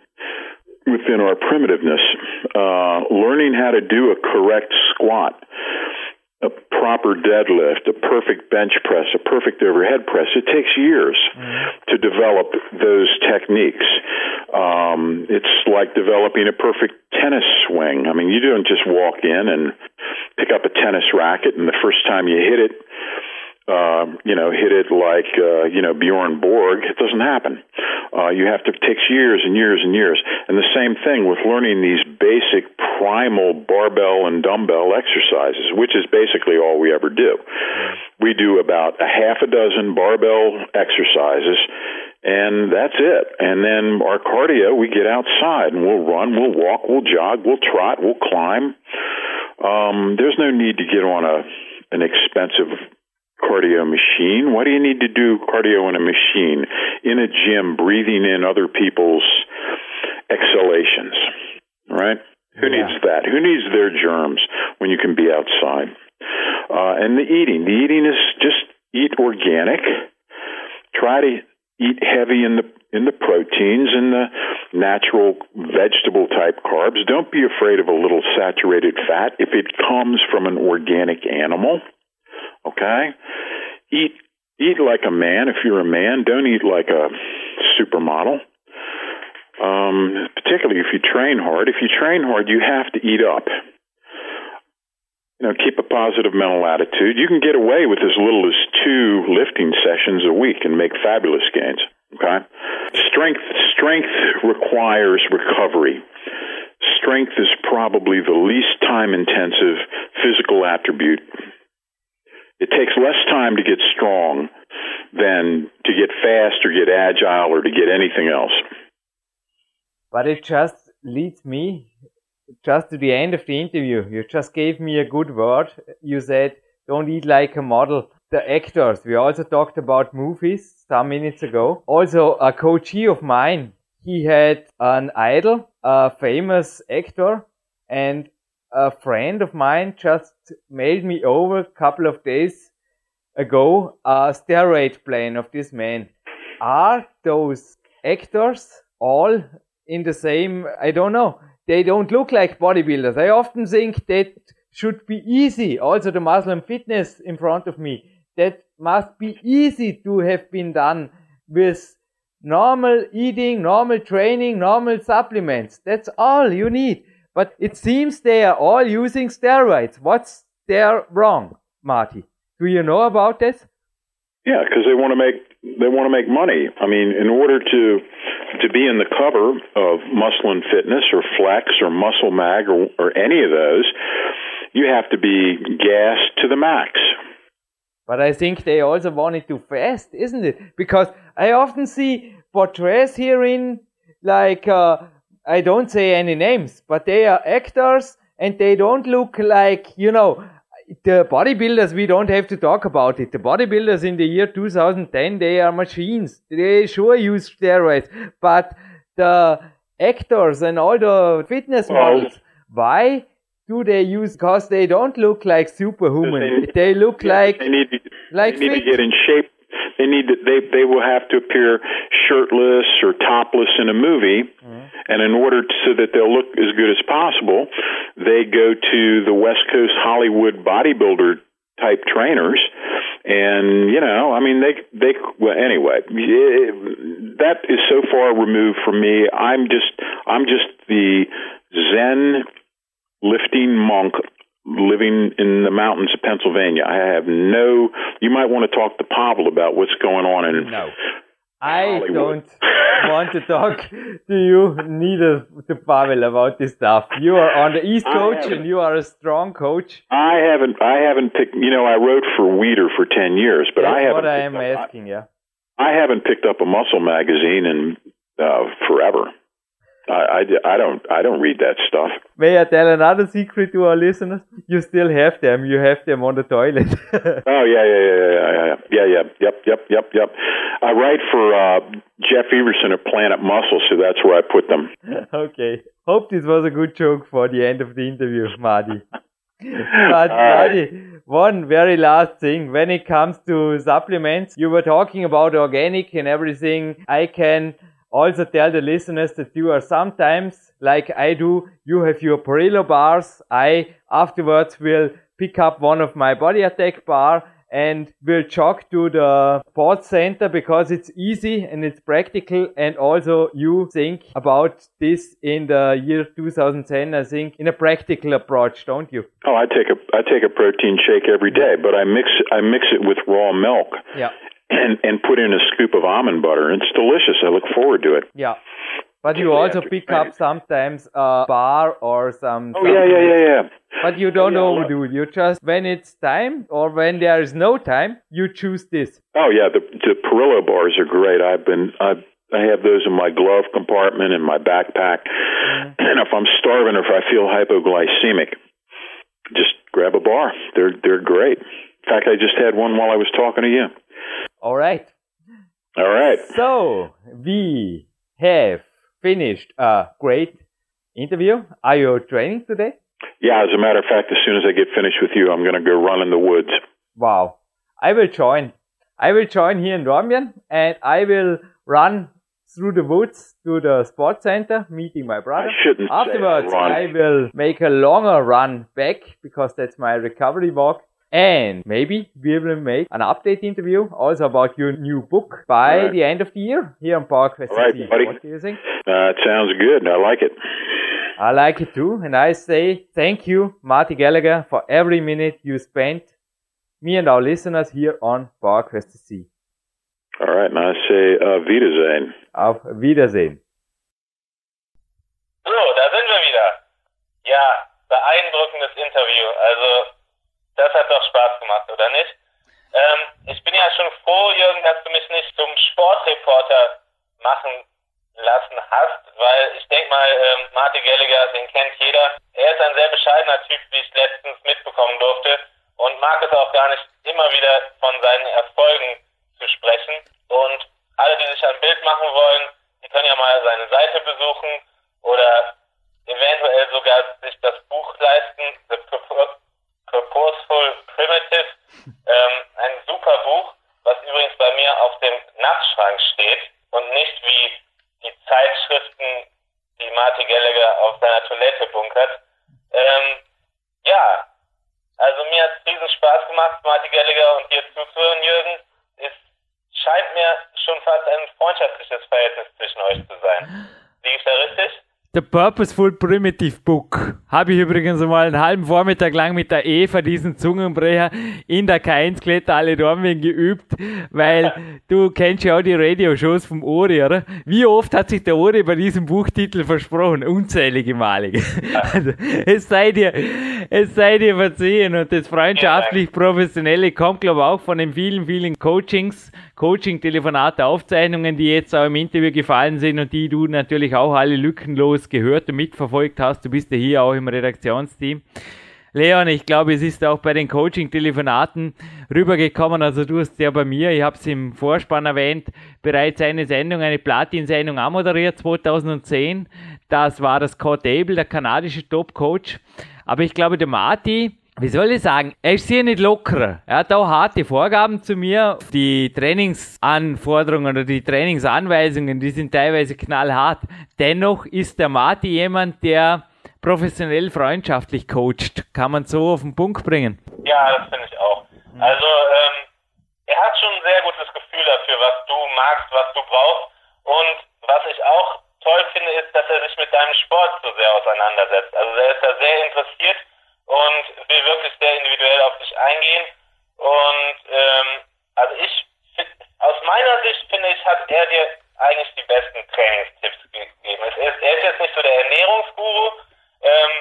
within our primitiveness. Uh, learning how to do a correct squat a proper deadlift, a perfect bench press, a perfect overhead press. It takes years mm-hmm. to develop those techniques. Um, it's like developing a perfect tennis swing. I mean, you don't just walk in and pick up a tennis racket, and the first time you hit it, uh, you know, hit it like, uh, you know, Bjorn Borg. It doesn't happen. Uh, you have to, it takes years and years and years. And the same thing with learning these basic primal barbell and dumbbell exercises, which is basically all we ever do. We do about a half a dozen barbell exercises and that's it. And then our cardio, we get outside and we'll run, we'll walk, we'll jog, we'll trot, we'll climb. Um, there's no need to get on a an expensive cardio machine. Why do you need to do cardio in a machine? In a gym, breathing in other people's exhalations, right? Who yeah. needs that? Who needs their germs when you can be outside? Uh, and the eating. The eating is just eat organic. Try to eat heavy in the in the proteins and the natural vegetable type carbs. Don't be afraid of a little saturated fat if it comes from an organic animal. Okay? Eat eat like a man if you're a man. Don't eat like a supermodel. Um, particularly if you train hard. If you train hard, you have to eat up. You know, keep a positive mental attitude. You can get away with as little as two lifting sessions a week and make fabulous gains. Okay? Strength strength requires recovery. Strength is probably the least time intensive physical attribute it takes less time to get strong than to get fast or get agile or to get anything else. But it just leads me just to the end of the interview. You just gave me a good word. You said, don't eat like a model. The actors, we also talked about movies some minutes ago. Also, a coachee of mine, he had an idol, a famous actor, and a friend of mine just mailed me over a couple of days ago a steroid plan of this man. Are those actors all in the same? I don't know. They don't look like bodybuilders. I often think that should be easy. Also, the Muscle & Fitness in front of me. That must be easy to have been done with normal eating, normal training, normal supplements. That's all you need. But it seems they are all using steroids. What's there wrong, Marty? Do you know about this? Yeah, because they want to make they want to make money. I mean, in order to to be in the cover of Muscle and Fitness or Flex or Muscle Mag or, or any of those, you have to be gassed to the max. But I think they also want it too fast, isn't it? Because I often see portraits herein like uh, I don't say any names, but they are actors and they don't look like, you know, the bodybuilders, we don't have to talk about it. The bodybuilders in the year 2010, they are machines. They sure use steroids, but the actors and all the fitness models, why do they use? Because they don't look like superhuman. They, they look like they need to, like they need fit. to get in shape. They need to, they they will have to appear shirtless or topless in a movie, mm-hmm. And in order to, so that they'll look as good as possible, they go to the West Coast Hollywood bodybuilder type trainers, and you know, I mean, they they well anyway. eh, That is so far removed from me. I'm just I'm just the Zen lifting monk living in the mountains of Pennsylvania. I have no. You might want to talk to Pavel about what's going on in. No. I Hollywood. don't want to talk to you, neither to Pavel about this stuff. You are on the East I Coach and you are a strong coach. I haven't. I haven't picked. You know, I wrote for Weider for ten years, but That's I haven't. what I am up- asking, yeah. I haven't picked up a muscle magazine in uh, forever. I, I, I, don't I don't read that stuff. May I tell another secret to our listeners? You still have them. You have them on the toilet. oh yeah yeah yeah yeah yeah yeah yeah yep yep yep yep. I write for uh, Jeff Everson of Planet Muscle, so that's where I put them. okay. Hope this was a good joke for the end of the interview, Marty. but right. one very last thing when it comes to supplements, you were talking about organic and everything. I can also tell the listeners that you are sometimes, like I do, you have your Parrillo bars. I afterwards will pick up one of my body attack bar and will jog to the sports center because it's easy and it's practical. And also you think about this in the year 2010 I think in a practical approach don't you? Oh, I take a I take a protein shake every day, but I mix I mix it with raw milk. Yeah and and put in a scoop of almond butter. It's delicious. I look forward to it. yeah but you also pick up sometimes a bar or some Oh yeah yeah yeah yeah. but you don't oh, Yeah, well- overdo it you just when it's time or when there is no time you choose this Oh yeah, the the Parrillo bars are great. I've been I I have those in my glove compartment in my backpack, mm-hmm. and if I'm starving or if I feel hypoglycemic, just grab a bar. They're they're great. In fact, I just had one while I was talking to you. All right All right. So we have finished a great interview. Are you training today? Yeah, as a matter of fact, as soon as I get finished with you, I'm going to go run in the woods. Wow. I will join. I will join here in Dornbirn and I will run through the woods to the sports center, meeting my brother. I shouldn't Afterwards. I will make a longer run back because that's my recovery walk. And maybe we will make an update interview also about your new book by Alright. the end of the year here on PowerQuest. Alright, CC. buddy. What do you think? Uh, it sounds good. I like it. I like it too, and I say thank you, Marty Gallagher, for every minute you spent, me and our listeners here on PowerQuest C. All right, and I say uh, Wiedersehen. Auf Wiedersehen. So, da sind wir wieder. Ja, beeindruckendes Interview. Also, das hat doch Spaß gemacht, oder nicht? Ähm, ich bin ja schon froh, Jürgen, dass du mich nicht zum Sportreporter machen lassen hast, weil ich denke mal, ähm, Martin Gallagher, den kennt jeder. Er ist ein sehr bescheidener Typ, wie ich letztens mitbekommen durfte und mag es auch gar nicht immer wieder von seinen Erfolgen zu sprechen. Und alle, die sich ein Bild machen wollen, die können ja mal seine Seite besuchen oder eventuell sogar sich das Buch leisten, The Purposeful Primitive. Ähm, ein super Buch, was übrigens bei mir auf dem Nachtschrank steht und nicht wie die Zeitschriften, die Marty Gallagher auf seiner Toilette bunkert. Ähm, ja, also mir hat es riesen Spaß gemacht, Marty Gallagher und dir zuzuhören, Jürgen. Es scheint mir schon fast ein freundschaftliches Verhältnis zwischen euch zu sein. Liege ich da richtig? The Purposeful Primitive Book. Habe ich übrigens mal einen halben Vormittag lang mit der Eva, diesen Zungenbrecher, in der K1 Kletterhalle Dormien geübt, weil du kennst ja auch die Radioshows vom Ori, oder? Wie oft hat sich der Ori bei diesem Buchtitel versprochen? Unzählige Male. Also, es sei dir, es sei dir verziehen und das freundschaftlich professionelle kommt, glaube ich, auch von den vielen, vielen Coachings, Coaching-Telefonate, Aufzeichnungen, die jetzt auch im Interview gefallen sind und die du natürlich auch alle lückenlos gehört und mitverfolgt hast. Du bist ja hier auch im Redaktionsteam. Leon, ich glaube, es ist auch bei den Coaching-Telefonaten rübergekommen. Also du hast ja bei mir, ich habe es im Vorspann erwähnt, bereits eine Sendung, eine Platin-Sendung anmoderiert 2010. Das war das Scott Abel, der kanadische Top-Coach. Aber ich glaube, der Marty, wie soll ich sagen, er ist sehr nicht lockerer. Er hat auch harte Vorgaben zu mir. Die Trainingsanforderungen oder die Trainingsanweisungen, die sind teilweise knallhart. Dennoch ist der Marty jemand, der professionell freundschaftlich coacht. Kann man so auf den Punkt bringen? Ja, das finde ich auch. Also, ähm, er hat schon ein sehr gutes Gefühl dafür, was du magst, was du brauchst. Und was ich auch toll finde, ist, dass er sich mit deinem Sport so sehr auseinandersetzt. Also er ist da sehr interessiert und will wirklich sehr individuell auf dich eingehen. Und ähm, also ich, aus meiner Sicht finde ich, hat er dir eigentlich die besten Trainingstipps gegeben. Er ist, er ist jetzt nicht so der Ernährungsguru. Ähm,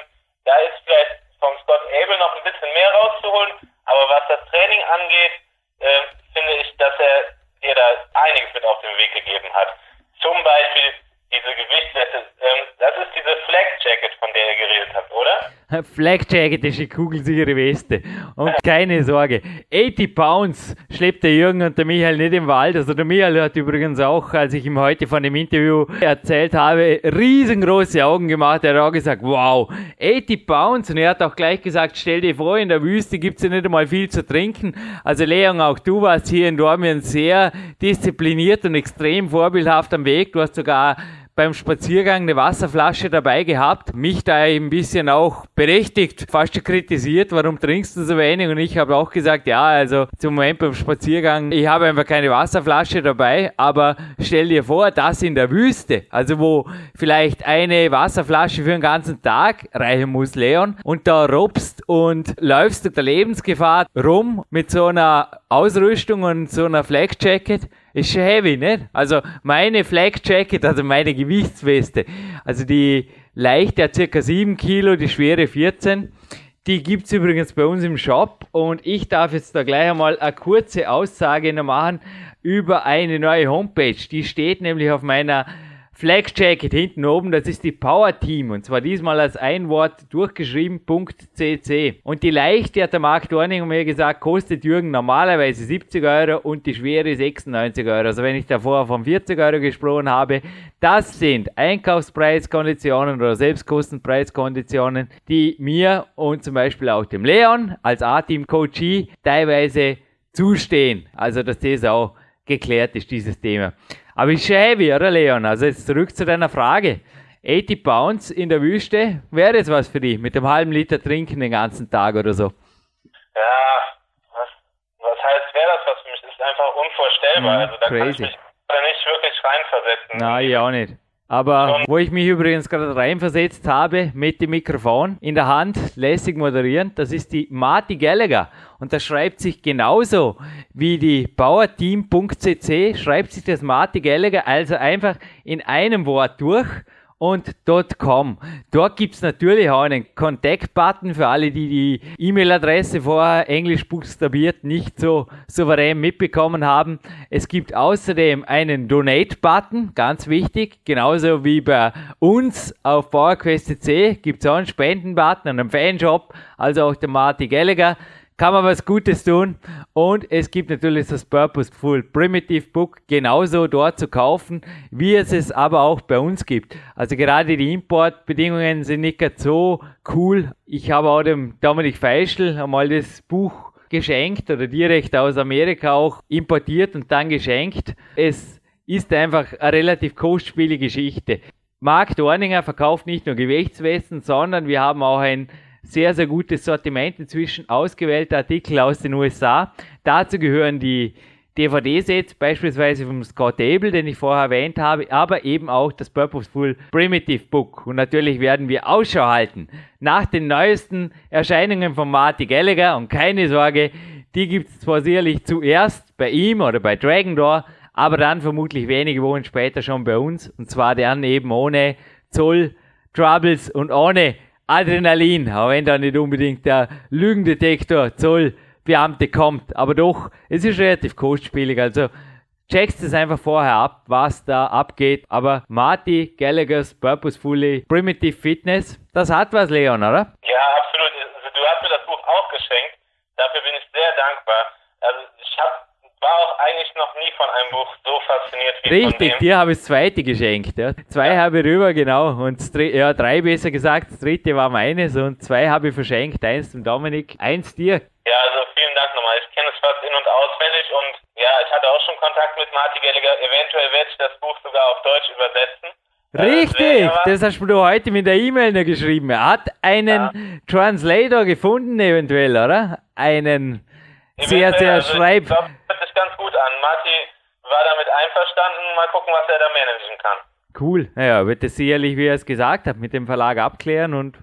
da ist vielleicht vom Scott Abel noch ein bisschen mehr rauszuholen. Aber was das Training angeht, äh, finde ich, dass er dir da einiges mit auf den Weg gegeben hat. Zum Beispiel diese Gewichtswerte, ähm, das ist diese Flag Jacket, von der ihr geredet habt, oder? Flag Jacket ist eine kugelsichere Weste. Und keine Sorge, 80 Pounds schleppt der Jürgen und der Michael nicht im Wald. Also der Michael hat übrigens auch, als ich ihm heute von dem Interview erzählt habe, riesengroße Augen gemacht. Er hat auch gesagt, wow, 80 Pounds. Und er hat auch gleich gesagt, stell dir vor, in der Wüste gibt es ja nicht einmal viel zu trinken. Also Leon, auch du warst hier in Dormien sehr diszipliniert und extrem vorbildhaft am Weg. Du hast sogar beim Spaziergang eine Wasserflasche dabei gehabt, mich da ein bisschen auch berechtigt, fast kritisiert, warum trinkst du so wenig? Und ich habe auch gesagt, ja, also zum Moment beim Spaziergang, ich habe einfach keine Wasserflasche dabei, aber stell dir vor, das in der Wüste, also wo vielleicht eine Wasserflasche für den ganzen Tag reichen muss, Leon, und da robst und läufst der Lebensgefahr rum mit so einer Ausrüstung und so einer Flag Jacket, ist schon heavy, nicht? Also meine Flag Jacket, also meine Gewichtsweste, also die leichte hat circa 7 Kilo, die schwere 14. Die gibt's übrigens bei uns im Shop und ich darf jetzt da gleich einmal eine kurze Aussage noch machen über eine neue Homepage. Die steht nämlich auf meiner Flag Jacket hinten oben, das ist die Power Team und zwar diesmal als ein Wort durchgeschrieben .cc. Und die leichte hat der Marc Dorning mir gesagt, kostet Jürgen normalerweise 70 Euro und die schwere 96 Euro. Also wenn ich davor von 40 Euro gesprochen habe, das sind Einkaufspreiskonditionen oder Selbstkostenpreiskonditionen, die mir und zum Beispiel auch dem Leon als A-Team-Coachie teilweise zustehen. Also dass das auch geklärt ist, dieses Thema. Aber ist schon heavy, oder Leon? Also jetzt zurück zu deiner Frage. 80 Pounds in der Wüste, wäre jetzt was für dich, mit einem halben Liter trinken den ganzen Tag oder so? Ja, was, was heißt, wäre das was für mich? Das ist einfach unvorstellbar. Mhm, also da crazy. kann ich mich nicht wirklich reinversetzen. Nein, ich auch nicht. Aber wo ich mich übrigens gerade reinversetzt habe mit dem Mikrofon in der Hand, lässig moderieren, das ist die Marty Gallagher. Und das schreibt sich genauso wie die Bauerteam.cc, schreibt sich das Marty Gallagher also einfach in einem Wort durch und .com. Dort gibt's natürlich auch einen Contact-Button für alle, die die E-Mail-Adresse vorher englisch buchstabiert nicht so souverän mitbekommen haben. Es gibt außerdem einen Donate-Button, ganz wichtig, genauso wie bei uns auf PowerQuest.cc gibt's auch einen Spenden-Button und einen Fanshop, also auch der Marty Gallagher kann man was Gutes tun. Und es gibt natürlich das Purposeful Primitive Book genauso dort zu kaufen, wie es es aber auch bei uns gibt. Also gerade die Importbedingungen sind nicht ganz so cool. Ich habe auch dem Dominik Feischl einmal das Buch geschenkt oder direkt aus Amerika auch importiert und dann geschenkt. Es ist einfach eine relativ kostspielige Geschichte. Mark Dorninger verkauft nicht nur Gewichtswesten, sondern wir haben auch ein sehr, sehr gutes Sortiment inzwischen, ausgewählte Artikel aus den USA. Dazu gehören die DVD-Sets, beispielsweise vom Scott Abel, den ich vorher erwähnt habe, aber eben auch das Purposeful Primitive Book. Und natürlich werden wir Ausschau halten nach den neuesten Erscheinungen von Marty Gallagher. Und keine Sorge, die gibt es zwar sicherlich zuerst bei ihm oder bei Dragon Door, aber dann vermutlich wenige Wochen später schon bei uns. Und zwar dann eben ohne Zoll, Troubles und ohne Adrenalin, auch wenn da nicht unbedingt der Lügendetektor Zollbeamte kommt, aber doch, es ist relativ kostspielig, also checkst es einfach vorher ab, was da abgeht, aber Marty Gallagher's Purposefully Primitive Fitness, das hat was, Leon, oder? Ja, absolut. Also, du hast mir Dafür bin ich sehr dankbar. Also ich hab, war auch eigentlich noch nie von einem Buch so fasziniert wie Richtig, von dem. dir habe ich das zweite geschenkt. Ja. Zwei Ja. habe ich rüber, genau. Und ja, drei besser gesagt. Das dritte war meines und zwei habe ich verschenkt. Eins dem Dominik, eins dir. Ja, also vielen Dank nochmal. Ich kenne es fast in- und auswendig und ja, ich hatte auch schon Kontakt mit Marty Gallagher. Eventuell werde ich das Buch sogar auf Deutsch übersetzen. Äh, Richtig, ja das hast du heute mit der E-Mail noch geschrieben. Er hat einen Translator gefunden, eventuell, oder? Einen sehr, sehr also schreib. Ich sich ganz gut an. Marty war damit einverstanden. Mal gucken, was er da managen kann. Cool. Naja, wird das sicherlich, wie er es gesagt hat, mit dem Verlag abklären und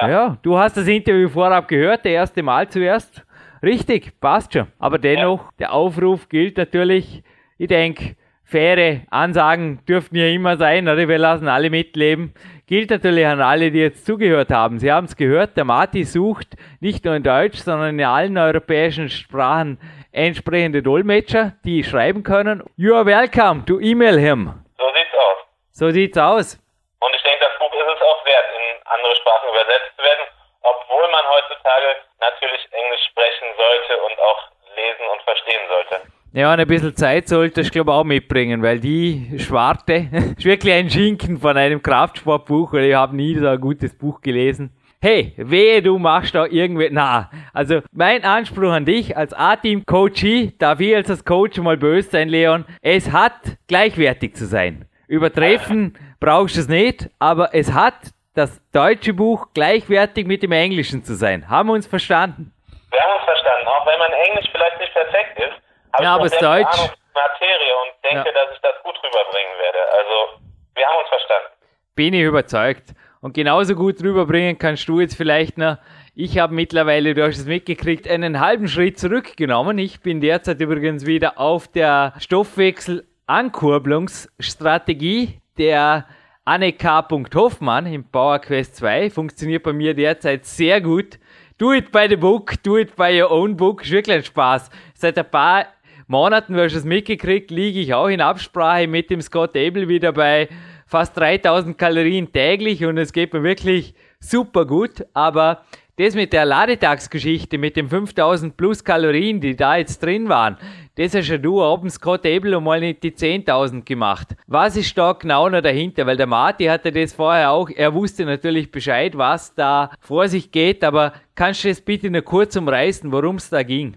Ja. ja, du hast das Interview vorab gehört, der erste Mal zuerst. Richtig, passt schon. Aber dennoch, der Aufruf gilt natürlich. Ich denke, faire Ansagen dürften ja immer sein, oder? Wir lassen alle mitleben. Gilt natürlich an alle, die jetzt zugehört haben. Sie haben es gehört, der Marti sucht nicht nur in Deutsch, sondern in allen europäischen Sprachen entsprechende Dolmetscher, die schreiben können. You are welcome to email him. So sieht's aus. So sieht's aus. Und ich denke, das Buch ist es auch wert, in andere Sprachen übersetzt zu werden, obwohl man heutzutage natürlich Englisch sprechen sollte und auch lesen und verstehen sollte. Ja, und ein bisschen Zeit sollte ich glaube auch mitbringen, weil die Schwarte ist wirklich ein Schinken von einem Kraftsportbuch, weil ich habe nie so ein gutes Buch gelesen. Hey, wehe, du machst da irgendwie, na, also mein Anspruch an dich als A-Team-Coachie, darf ich als das Coach mal böse sein, Leon, es hat gleichwertig zu sein. Übertreffen brauchst du es nicht, aber es hat das deutsche Buch gleichwertig mit dem englischen zu sein. Haben wir uns verstanden? Wir haben uns verstanden, auch wenn mein Englisch vielleicht nicht perfekt ist, habe Ja, aber selbst Deutsch- Ahnung Materie und denke, Ja. dass ich das gut rüberbringen werde. Also, wir haben uns verstanden. bin ich überzeugt. Und genauso gut rüberbringen kannst du jetzt vielleicht noch. Ich habe mittlerweile, du hast es mitgekriegt, einen halben Schritt zurückgenommen. Ich bin derzeit übrigens wieder auf der Stoffwechsel-Ankurbelungsstrategie der Anne.K. Hoffmann im Power Quest 2. Funktioniert bei mir derzeit sehr gut. Do it by the book, do it by your own book. Ist wirklich ein Spaß. Seit ein paar Monaten, du hast es mitgekriegt, liege ich auch in Absprache mit dem Scott Abel wieder bei fast 3000 Kalorien täglich und es geht mir wirklich super gut. Aber das mit der Ladetagsgeschichte, mit den 5000 plus Kalorien, die da jetzt drin waren, das hast ja du oben Scott Abel und mal nicht die 10.000 gemacht. Was ist da genau noch dahinter? Weil der Marty hatte das vorher auch, er wusste natürlich Bescheid, was da vor sich geht, aber kannst du das bitte nur kurz umreißen, worum es da ging?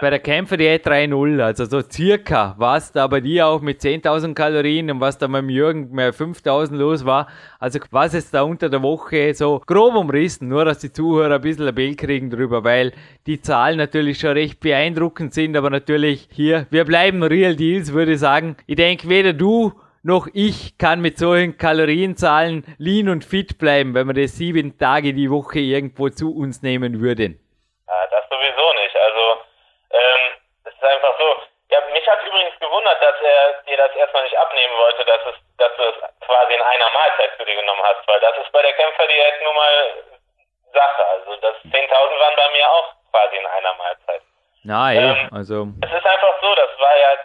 Bei der Bei der Kämpferdiät 3.0, also so circa, was da bei dir auch mit 10.000 Kalorien und was da beim Jürgen mehr 5.000 los war, also was jetzt da unter der Woche so grob umrissen, nur dass die Zuhörer ein bisschen ein Bild kriegen drüber, weil die Zahlen natürlich schon recht beeindruckend sind, aber natürlich hier, wir bleiben Real Deals, würde ich sagen. Ich denke, weder du noch ich kann mit solchen Kalorienzahlen lean und fit bleiben, wenn wir das sieben Tage die Woche irgendwo zu uns nehmen würden. Ja, das sowieso nicht. Also, ähm, es ist einfach so. Ja, mich hat übrigens gewundert, dass er dir das erstmal nicht abnehmen wollte, dass es, dass du es quasi in einer Mahlzeit zu dir genommen hast, weil das ist bei der Kämpferdiät nun mal Sache. Also, das 10.000 waren bei mir auch quasi in einer Mahlzeit. Eh, Ähm, also Es ist einfach so, das war ja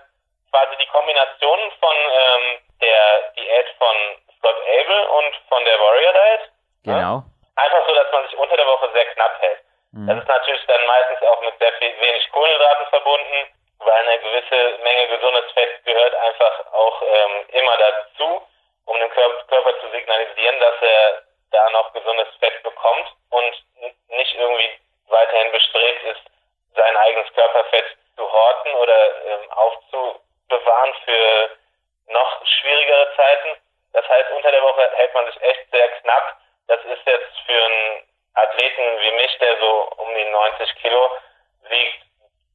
quasi die Kombination von ähm, der Diät von Scott Abel und von der Warrior Diet. genau. Einfach so, dass man sich unter der Woche sehr knapp hält. Das ist natürlich dann meistens auch mit sehr viel, wenig Kohlenhydraten verbunden, weil eine gewisse Menge gesundes Fett gehört einfach auch ähm, immer dazu, um dem Körper, zu signalisieren, dass er da noch gesundes Fett bekommt und nicht irgendwie weiterhin bestrebt ist, sein eigenes Körperfett zu horten oder ähm, aufzubewahren für noch schwierigere Zeiten. Das heißt, unter der Woche hält man sich echt sehr knapp. Das ist jetzt für einen Athleten wie mich, der so um die 90 Kilo wiegt,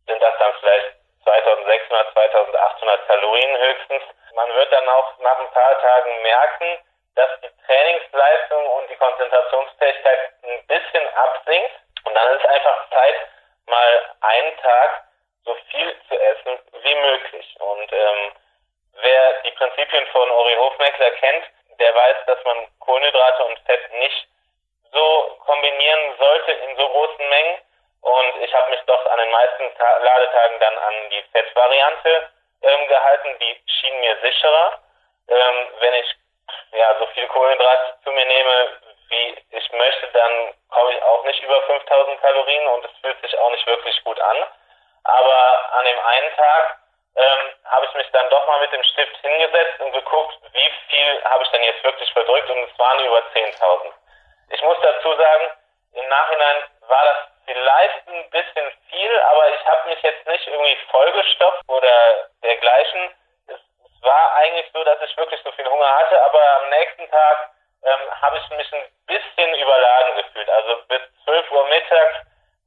sind das dann vielleicht 2600, 2800 Kalorien höchstens. Man wird dann auch nach ein paar Tagen merken, dass die Trainingsleistung und die Konzentrationsfähigkeit ein bisschen absinkt. Und dann ist einfach Zeit, mal einen Tag so viel zu essen wie möglich. Und ähm, wer die Prinzipien von Ori Hofmeckler kennt, der weiß, dass man Kohlenhydrate und Fett nicht so kombinieren sollte in so großen Mengen. Und ich habe mich doch an den meisten Ta Ladetagen dann an die Fettvariante ähm, gehalten. Die schien mir sicherer. Ähm, wenn ich ja so viel Kohlenhydrate zu mir nehme, wie ich möchte, dann komme ich auch nicht über 5000 Kalorien und es fühlt an. Aber an dem einen Tag ähm, habe ich mich dann doch mal mit dem Stift hingesetzt und geguckt, wie viel habe ich denn jetzt wirklich verdrückt und es waren über 10.000. Ich muss dazu sagen, im Nachhinein war das vielleicht ein bisschen viel, aber ich habe mich jetzt nicht irgendwie vollgestopft oder dergleichen. Es, es war eigentlich so, dass ich wirklich so viel Hunger hatte, aber am nächsten Tag ähm, habe ich mich ein bisschen überladen gefühlt. Also bis 12 Uhr mittags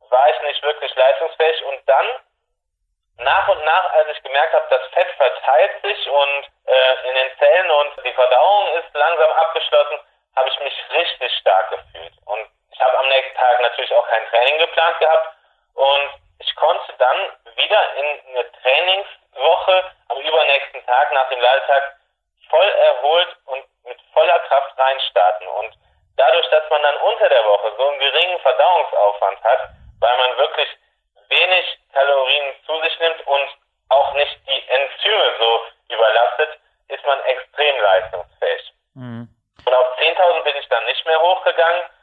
war ich nicht wirklich leistungsfähig und dann nach und nach, als ich gemerkt habe, das Fett verteilt sich und äh, in den Zellen und die Verdauung ist langsam abgeschlossen, habe ich mich richtig stark gefühlt. Und ich habe am nächsten Tag natürlich auch kein Training geplant gehabt und ich konnte dann wieder in eine Trainingswoche am übernächsten Tag nach dem Ladetag voll erholt und mit voller Kraft reinstarten. Und dadurch, dass man dann unter der Woche so einen geringen Verdauungsaufwand hat, nicht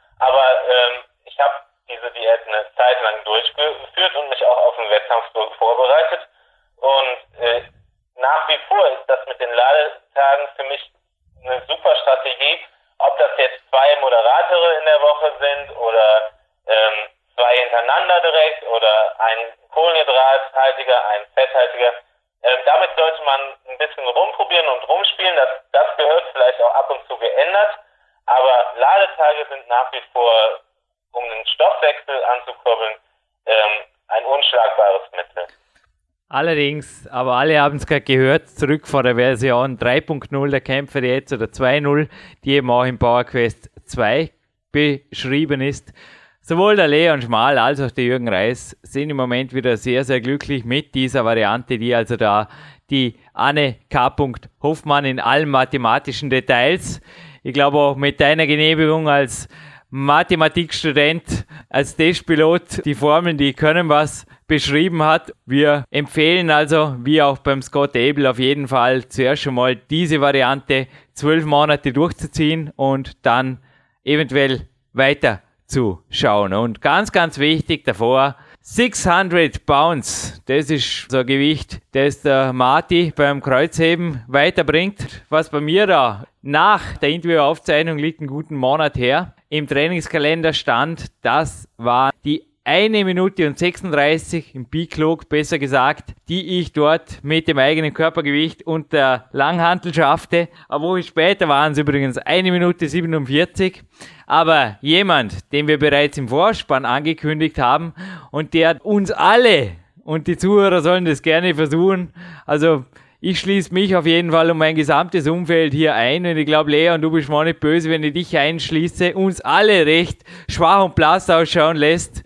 Allerdings, aber alle haben es gerade gehört, zurück vor der Version 3.0 der Kämpfer jetzt oder 2.0, die eben auch im Power Quest 2 beschrieben ist. Sowohl der Leon Schmal als auch der Jürgen Reis sind im Moment wieder sehr, sehr glücklich mit dieser Variante, die also da die Anne K. Hoffmann in allen mathematischen Details, ich glaube auch mit deiner Genehmigung als Mathematikstudent, als Testpilot, die Formeln, die können was beschrieben hat. Wir empfehlen also, wie auch beim Scott Abel, auf jeden Fall zuerst schon mal diese Variante zwölf Monate durchzuziehen und dann eventuell weiter zu schauen. Und ganz, ganz wichtig davor, 600 Pounds, das ist so ein Gewicht, das der Marty beim Kreuzheben weiterbringt. Was bei mir da nach der Interviewaufzeichnung liegt einen guten Monat her, im Trainingskalender stand, das war die eine Minute und 36 im B-Klog, besser gesagt, die ich dort mit dem eigenen Körpergewicht und der Langhantel schaffte. Eine Woche später waren es übrigens eine Minute 47. Aber jemand, den wir bereits im Vorspann angekündigt haben und der uns alle und die Zuhörer sollen das gerne versuchen. Also ich schließe mich auf jeden Fall um mein gesamtes Umfeld hier ein und ich glaube, Lea, und du bist mal nicht böse, wenn ich dich einschließe, uns alle recht schwach und blass ausschauen lässt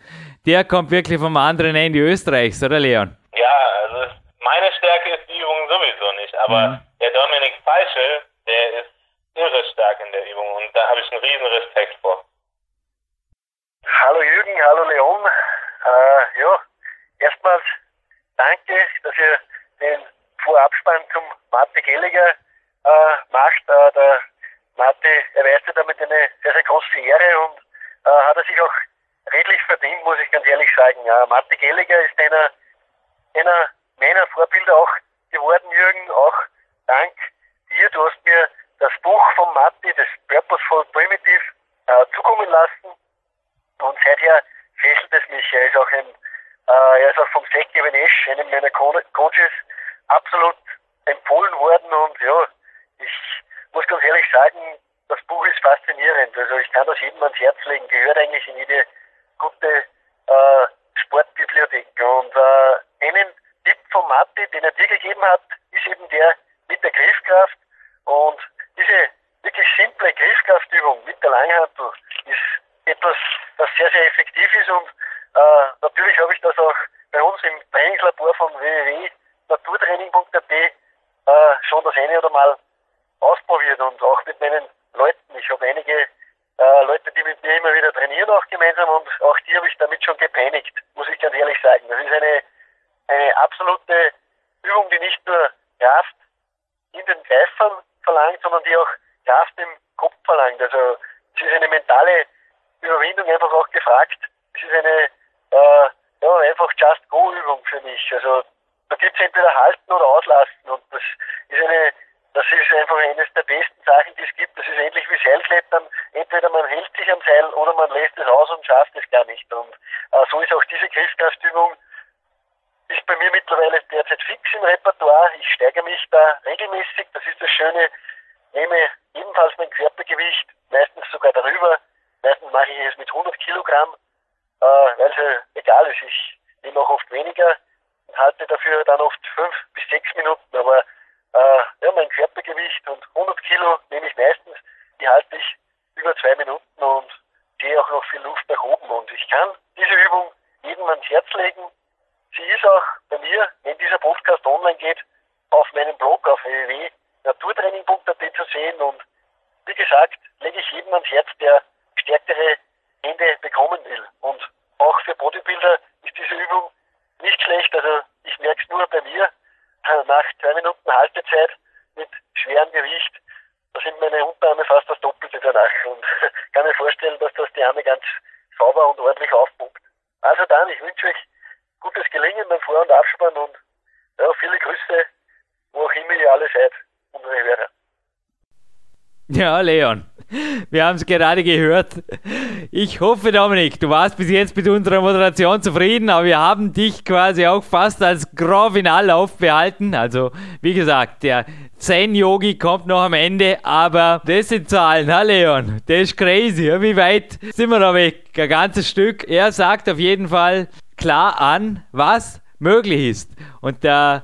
der kommt wirklich vom anderen Ende Österreichs, oder Leon? Ja, also meine Stärke ist die Übung sowieso nicht, aber mhm. der Dominik Feischl, der ist irre stark in der Übung und da habe ich einen riesen Respekt vor. Hallo Jürgen, hallo Leon. Äh, ja, erstmals danke, dass ihr den Vorabspann zum Mate Gelliger äh, macht. Äh, der Mate erweist sich damit eine sehr, sehr große Ehre und äh, hat er sich auch redlich verdient, muss ich ganz ehrlich sagen. Ja, Matti Gelliger ist einer, einer meiner Vorbilder auch geworden, Jürgen, auch dank dir. Du hast mir das Buch von Matti, das Purposeful Primitive, äh, zukommen lassen. Und seither fesselt es mich. Er ist auch ein, äh, er ist auch vom Sek Evenesch, einem meiner Co Coaches, absolut empfohlen worden. Und ja, ich muss ganz ehrlich sagen, das Buch ist faszinierend. Also ich kann das jedem ans Herz legen, gehört eigentlich in jede gute äh, Sportbibliothek. Und äh, einen Tipp von Matti, den er dir gegeben hat, ist eben der mit der Griffkraft. Und diese wirklich simple Griffkraftübung mit der Langhantel ist etwas, das sehr, sehr effektiv ist. Und äh, natürlich habe ich das auch bei uns im Trainingslabor von www.naturtraining.at äh, schon das eine oder mal ausprobiert und auch mit meinen Leuten. Ich habe einige äh, Leute, die mit mir immer wieder trainieren auch gemeinsam und auch die habe ich damit schon gepeinigt, muss ich ganz ehrlich sagen. Das ist eine, eine absolute Übung, die nicht nur Kraft in den Greifern verlangt, sondern die auch Kraft im Kopf verlangt. Also es ist eine mentale Überwindung einfach auch gefragt. Es ist eine äh, ja, einfach Just-Go-Übung für mich. Also da gibt es entweder halten oder auslassen und das ist eine das ist einfach eines der besten Sachen, die es gibt. Das ist ähnlich wie Seilklettern. Entweder man hält sich am Seil oder man lässt es aus und schafft es gar nicht. Und äh, so ist auch diese Griffkraftübung ist bei mir mittlerweile derzeit fix im Repertoire. Ich steigere mich da regelmäßig. Das ist das Schöne. Nehme ebenfalls mein Körpergewicht, meistens sogar darüber. Meistens mache ich es mit 100 Kilogramm, äh, weil es ja egal ist. Ich nehme auch oft weniger und halte dafür dann oft fünf bis sechs Minuten. Aber äh, ja, mein Körpergewicht und 100 Kilo nehme ich meistens, die halte ich über zwei Minuten und gehe auch noch viel Luft nach oben. Und ich kann diese Übung jedem ans Herz legen. Sie ist auch bei mir, wenn dieser Podcast online geht, auf meinem Blog auf www.naturtraining.at zu sehen. Und wie gesagt, lege ich jedem ans Herz, der stärkere Hände bekommen will. Und auch für Bodybuilder ist diese Übung nicht schlecht. Also ich merke es nur bei mir, nach zwei Minuten Haltezeit mit schwerem Gewicht, da sind meine Unterarme fast das Doppelte danach und kann mir vorstellen, dass das die Arme ganz sauber und ordentlich aufpumpt. Also dann, ich wünsche euch gutes Gelingen beim Vor- und Abspann und ja, viele Grüße, wo auch immer ihr alle seid, unsere Hörer. Ja, Leon. Wir haben es gerade gehört. Ich hoffe, Dominik, du warst bis jetzt mit unserer Moderation zufrieden, aber wir haben dich quasi auch fast als Grand Final aufbehalten. Also, wie gesagt, der Zen-Yogi kommt noch am Ende, aber das sind Zahlen, ha Leon? Das ist crazy. Wie weit sind wir da weg? Ein ganzes Stück. Er sagt auf jeden Fall klar an, was möglich ist. Und der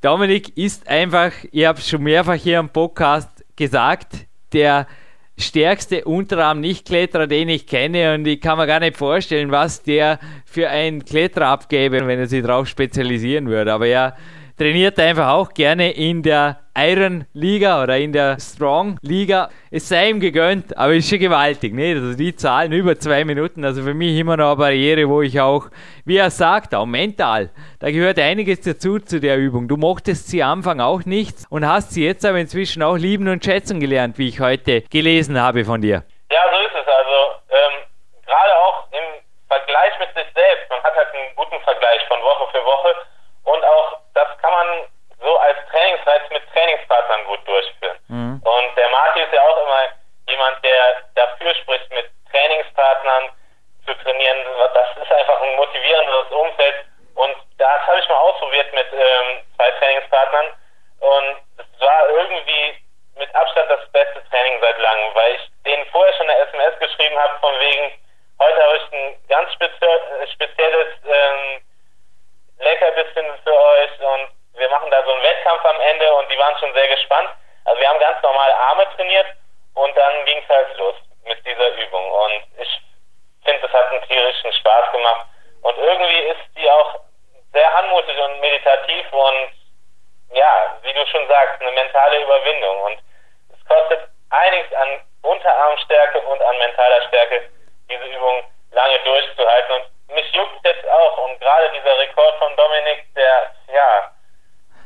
Dominik ist einfach, ich habe es schon mehrfach hier im Podcast gesagt, der stärkste Unterarm-Nicht-Kletterer, den ich kenne und ich kann mir gar nicht vorstellen, was der für einen Kletterer abgäbe, wenn er sich darauf spezialisieren würde. Aber er trainiert einfach auch gerne in der Iron Liga oder in der Strong Liga. Es sei ihm gegönnt, aber ist schon gewaltig. Ne? Also die Zahlen über zwei Minuten, also für mich immer noch eine Barriere, wo ich auch, wie er sagt, auch mental, da gehört einiges dazu zu der Übung. Du mochtest sie am Anfang auch nicht und hast sie jetzt aber inzwischen auch lieben und schätzen gelernt, wie ich heute gelesen habe von dir. Ja, so ist es. Also ähm, gerade auch im Vergleich mit sich selbst. Man hat halt einen guten Vergleich von Woche für Woche und auch das kann man so als Trainingsreiz mit Trainingspartnern gut durchführen. Mhm. Und der Martin ist ja auch immer jemand, der dafür spricht, mit Trainingspartnern zu trainieren. Das ist einfach ein motivierendes Umfeld. Und das habe ich mal ausprobiert mit ähm, zwei Trainingspartnern. Und es war irgendwie mit Abstand das beste Training seit langem, weil ich denen vorher schon eine SMS geschrieben habe, von wegen, heute habe ich ein ganz spezielles ähm, Leckerbissen für euch und wir machen da so einen Wettkampf am Ende und die waren schon sehr gespannt. Also wir haben ganz normal Arme trainiert und dann ging es halt los mit dieser Übung. Und ich finde, es hat einen tierischen Spaß gemacht. Und irgendwie ist die auch sehr anmutig und meditativ und ja, wie du schon sagst, eine mentale Überwindung. Und es kostet einiges an Unterarmstärke und an mentaler Stärke, diese Übung lange durchzuhalten. Und mich juckt jetzt auch. Und gerade dieser Rekord von Dominik, der, ja,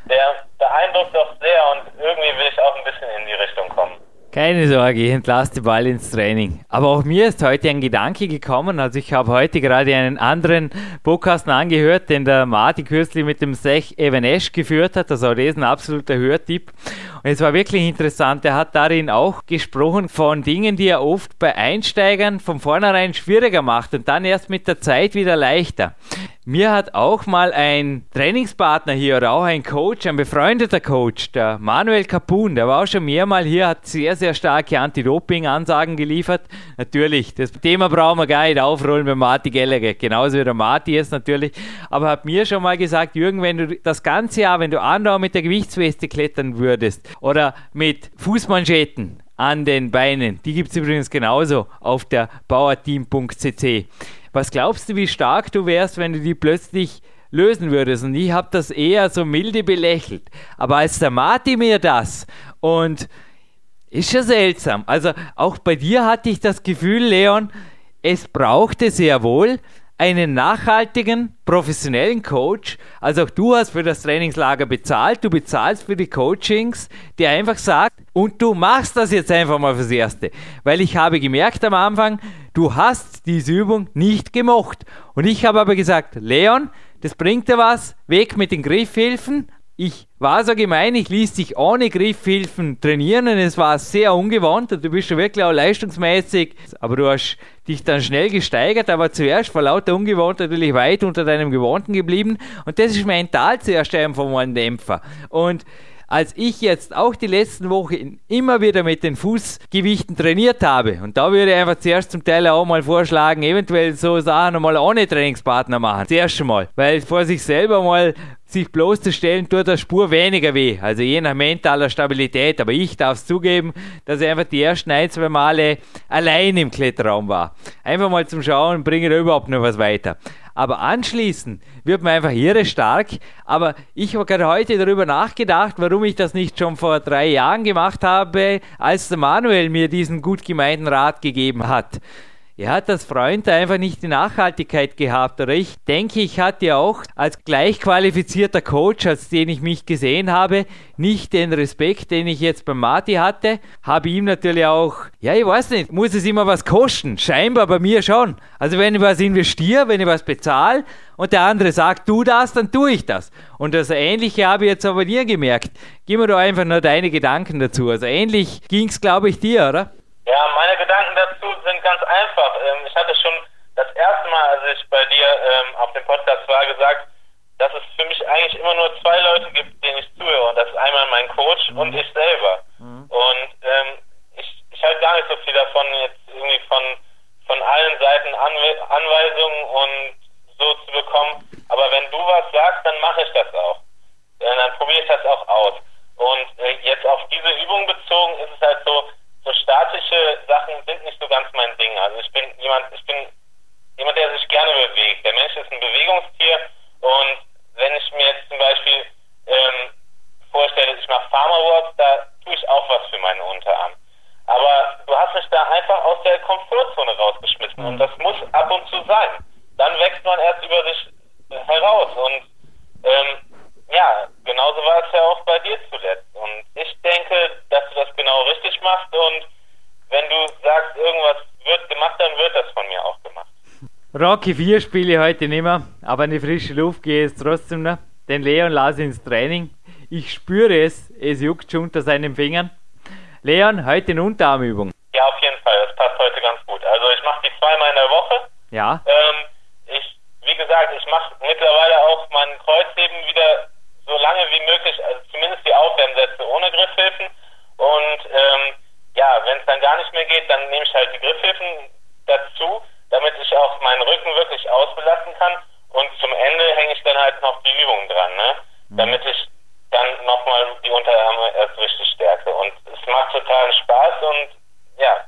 der beeindruckt doch sehr und irgendwie will ich auch ein bisschen in die Richtung kommen. Keine Sorge, ich entlasse die Ball ins Training. Aber auch mir ist heute ein Gedanke gekommen. Also ich habe heute gerade einen anderen Podcast angehört, den der Martin kürzlich mit dem Sech Evanesh geführt hat. Also das ist ein absoluter Hörtipp. Und es war wirklich interessant. Er hat darin auch gesprochen von Dingen, die er oft bei Einsteigern von vornherein schwieriger macht und dann erst mit der Zeit wieder leichter. Mir hat auch mal ein Trainingspartner hier oder auch ein Coach, ein befreundeter Coach, der Manuel Capun, der war auch schon mehrmal hier, hat sehr, sehr starke Anti-Doping-Ansagen geliefert. Natürlich, das Thema brauchen wir gar nicht aufrollen bei Marty Gallagher, genauso wie der Marty jetzt natürlich. Aber hat mir schon mal gesagt, Jürgen, wenn du das ganze Jahr, wenn du andauernd mit der Gewichtsweste klettern würdest oder mit Fußmanschetten, an den Beinen. Die gibt es übrigens genauso auf der bauerteam.cc. Was glaubst du, wie stark du wärst, wenn du die plötzlich lösen würdest? Und ich habe das eher so milde belächelt. Aber als der Martin mir das und ist ja seltsam. Also auch bei dir hatte ich das Gefühl, Leon, es brauchte sehr wohl einen nachhaltigen, professionellen Coach. Also auch du hast für das Trainingslager bezahlt, du bezahlst für die Coachings, der einfach sagt, und du machst das jetzt einfach mal fürs Erste. Weil ich habe gemerkt am Anfang, du hast diese Übung nicht gemocht. Und ich habe aber gesagt, Leon, das bringt dir was, weg mit den Griffhilfen. Ich war so gemein, ich ließ dich ohne Griffhilfen trainieren und es war sehr ungewohnt und du bist schon wirklich auch leistungsmäßig, aber du hast dich dann schnell gesteigert, aber zuerst vor lauter Ungewohnt natürlich weit unter deinem Gewohnten geblieben und das ist mental zuerst einfach mal ein Dämpfer. Und als ich jetzt auch die letzten Wochen immer wieder mit den Fußgewichten trainiert habe. Und da würde ich einfach zuerst zum Teil auch mal vorschlagen, eventuell so Sachen mal ohne Trainingspartner machen. Zuerst schon mal. Weil vor sich selber mal sich bloßzustellen, tut der Spur weniger weh. Also je nach mentaler Stabilität. Aber ich darf es zugeben, dass ich einfach die ersten ein, zwei Male allein im Kletterraum war. Einfach mal zum Schauen, bringe da überhaupt noch was weiter. Aber anschließend wird man einfach irre stark. Aber ich habe gerade heute darüber nachgedacht, warum ich das nicht schon vor drei Jahren gemacht habe, als der Manuel mir diesen gut gemeinten Rat gegeben hat. Er hat als Freund einfach nicht die Nachhaltigkeit gehabt. Oder ich denke, ich hatte auch als gleichqualifizierter Coach, als den ich mich gesehen habe, nicht den Respekt, den ich jetzt beim Marty hatte. Habe ihm natürlich auch, ja, ich weiß nicht, muss es immer was kosten? Scheinbar bei mir schon. Also wenn ich was investiere, wenn ich was bezahle und der andere sagt, tu das, dann tue ich das. Und das Ähnliche habe ich jetzt aber dir gemerkt. Gib mir doch einfach nur deine Gedanken dazu. Also ähnlich ging es, glaube ich, dir, oder? Ja, meine Gedanken dazu sind ganz einfach. Ähm, ich hatte schon das erste Mal, als ich bei dir ähm, auf dem Podcast war, gesagt, dass es für mich eigentlich immer nur zwei Leute gibt, denen ich zuhöre. Und das ist einmal mein Coach mhm. und ich selber. Mhm. Und ähm, ich, ich halte gar nicht so viel davon, jetzt irgendwie von, von allen Seiten Anwe Anweisungen und so zu bekommen. Aber wenn du was sagst, dann mache ich das auch. Äh, dann probiere ich das auch aus. Und äh, jetzt auf diese Übung bezogen ist es halt so, so statische Sachen sind nicht so ganz mein Ding. Also ich bin jemand, ich bin jemand, der sich gerne bewegt. Der Mensch ist ein Bewegungstier und wenn ich mir jetzt zum Beispiel ähm, vorstelle, ich mache Farmerworks, da tue ich auch was für meine Unterarm. Aber du hast mich da einfach aus der Komfortzone rausgeschmissen und das muss ab und zu sein. Dann wächst man erst über sich heraus und ähm, ja, genauso war es ja auch bei dir zuletzt. Und ich denke, dass du das genau richtig machst und wenn du sagst, irgendwas wird gemacht, dann wird das von mir auch gemacht. Rocky 4 spiele ich heute nicht mehr, aber in die frische Luft gehe ich trotzdem noch. Den Leon lasse ins Training. Ich spüre es, es juckt schon unter seinen Fingern. Leon, heute eine Unterarmübung. Ja, auf jeden Fall, das passt heute ganz gut. Also ich mache die zweimal in der Woche. Ja. Ähm, ich, wie gesagt, ich mache mittlerweile auch meinen Kreuzheben wieder so lange wie möglich, also zumindest die Aufwärmsätze ohne Griffhilfen. Und ähm, ja, wenn es dann gar nicht mehr geht, dann nehme ich halt die Griffhilfen dazu, damit ich auch meinen Rücken wirklich ausbelasten kann. Und zum Ende hänge ich dann halt noch die Übungen dran, ne? Mhm. damit ich dann nochmal die Unterarme erst richtig stärke. Und es macht totalen Spaß und ja,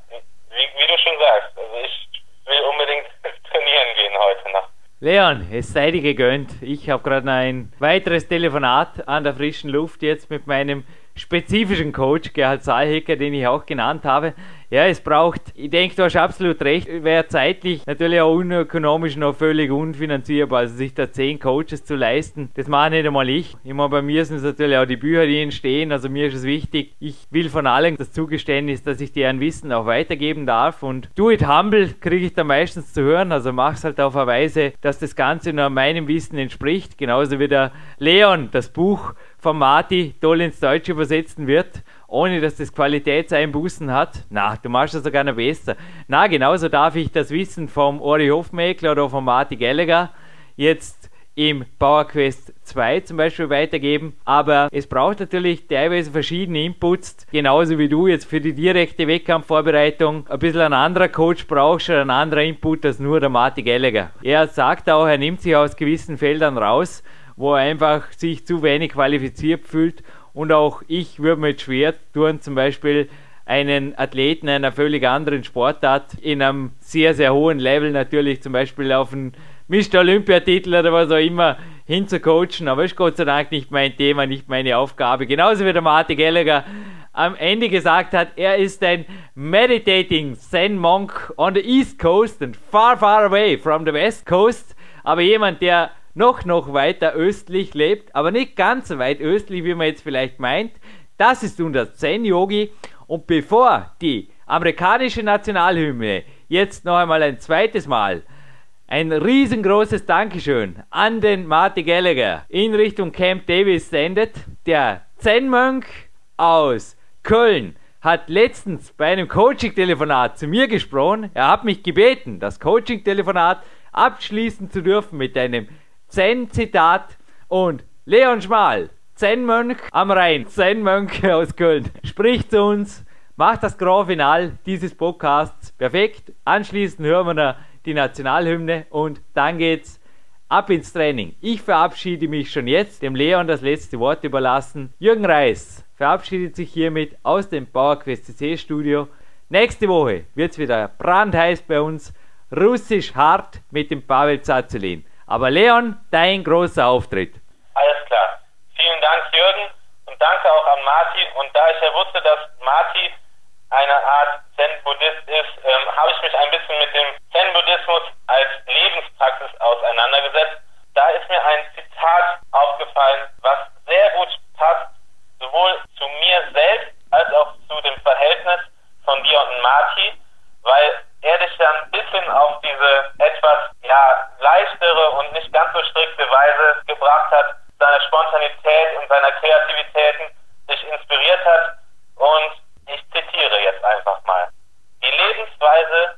wie, wie du schon sagst, also ich will unbedingt trainieren gehen heute Nacht. Leon, es sei dir gegönnt. Ich habe gerade ein weiteres Telefonat an der frischen Luft jetzt mit meinem spezifischen Coach, Gerhard Saalhecker, den ich auch genannt habe. Ja, es braucht, ich denke, du hast absolut recht, wäre zeitlich natürlich auch unökonomisch noch völlig unfinanzierbar, also sich da zehn Coaches zu leisten, das mache nicht einmal ich. Immer bei mir sind es natürlich auch die Bücher, die entstehen, also mir ist es wichtig, ich will von allen das Zugeständnis, dass ich deren Wissen auch weitergeben darf und do it humble kriege ich da meistens zu hören, also mach's halt auf eine Weise, dass das Ganze nur meinem Wissen entspricht, genauso wie der Leon das Buch von Marti toll ins Deutsche übersetzen wird ohne dass das Qualitätseinbußen hat. Na, du machst es sogar noch besser. Na, genauso darf ich das Wissen vom Ori Hofmeckler oder von Marty Gallagher jetzt im Power Quest 2 zum Beispiel weitergeben. Aber es braucht natürlich teilweise verschiedene Inputs, genauso wie du jetzt für die direkte Wettkampfvorbereitung ein bisschen ein anderer Coach brauchst oder ein anderer Input als nur der Marty Gallagher. Er sagt auch, er nimmt sich aus gewissen Feldern raus, wo er einfach sich zu wenig qualifiziert fühlt und auch ich würde mir schwer tun, zum Beispiel einen Athleten einer völlig anderen Sportart in einem sehr, sehr hohen Level natürlich zum Beispiel auf einen Mr. Olympiatitel oder was auch immer hinzucoachen, aber ist Gott sei Dank nicht mein Thema, nicht meine Aufgabe. Genauso wie der Martin Gallagher am Ende gesagt hat, er ist ein meditating Zen Monk on the East Coast and far, far away from the West Coast, aber jemand, der noch, noch weiter östlich lebt, aber nicht ganz so weit östlich, wie man jetzt vielleicht meint. Das ist unser Zen-Yogi. Und bevor die amerikanische Nationalhymne jetzt noch einmal ein zweites Mal ein riesengroßes Dankeschön an den Marty Gallagher in Richtung Camp Davis sendet. Der Zen-Mönch aus Köln hat letztens bei einem Coaching-Telefonat zu mir gesprochen. Er hat mich gebeten, das Coaching-Telefonat abschließen zu dürfen mit einem Zen-Zitat. Und Leon Schmal, Zen-Mönch am Rhein, Zen-Mönch aus Köln, spricht zu uns, macht das Grand Final dieses Podcasts perfekt. Anschließend hören wir die Nationalhymne und dann geht's ab ins Training. Ich verabschiede mich schon jetzt, dem Leon das letzte Wort überlassen. Jürgen Reis verabschiedet sich hiermit aus dem PowerQuest CC Studio. Nächste Woche wird es wieder brandheiß bei uns. Russisch hart mit dem Pavel Zazulin. Aber Leon, dein großer Auftritt. Alles klar. Vielen Dank, Jürgen. Und danke auch an Marti. Und da ich ja wusste, dass Marti eine Art Zen-Buddhist ist, ähm, habe ich mich ein bisschen mit dem Zen-Buddhismus als Lebenspraxis auseinandergesetzt. Da ist mir ein Zitat aufgefallen, was sehr gut passt, sowohl zu mir selbst als auch zu dem Verhältnis von dir und Marty, weil er dich dann ein bisschen auf diese etwas ja, leichtere und nicht ganz so strikte Weise gebracht hat, seiner Spontanität und seiner Kreativitäten dich inspiriert hat und ich zitiere jetzt einfach mal. Die Lebensweise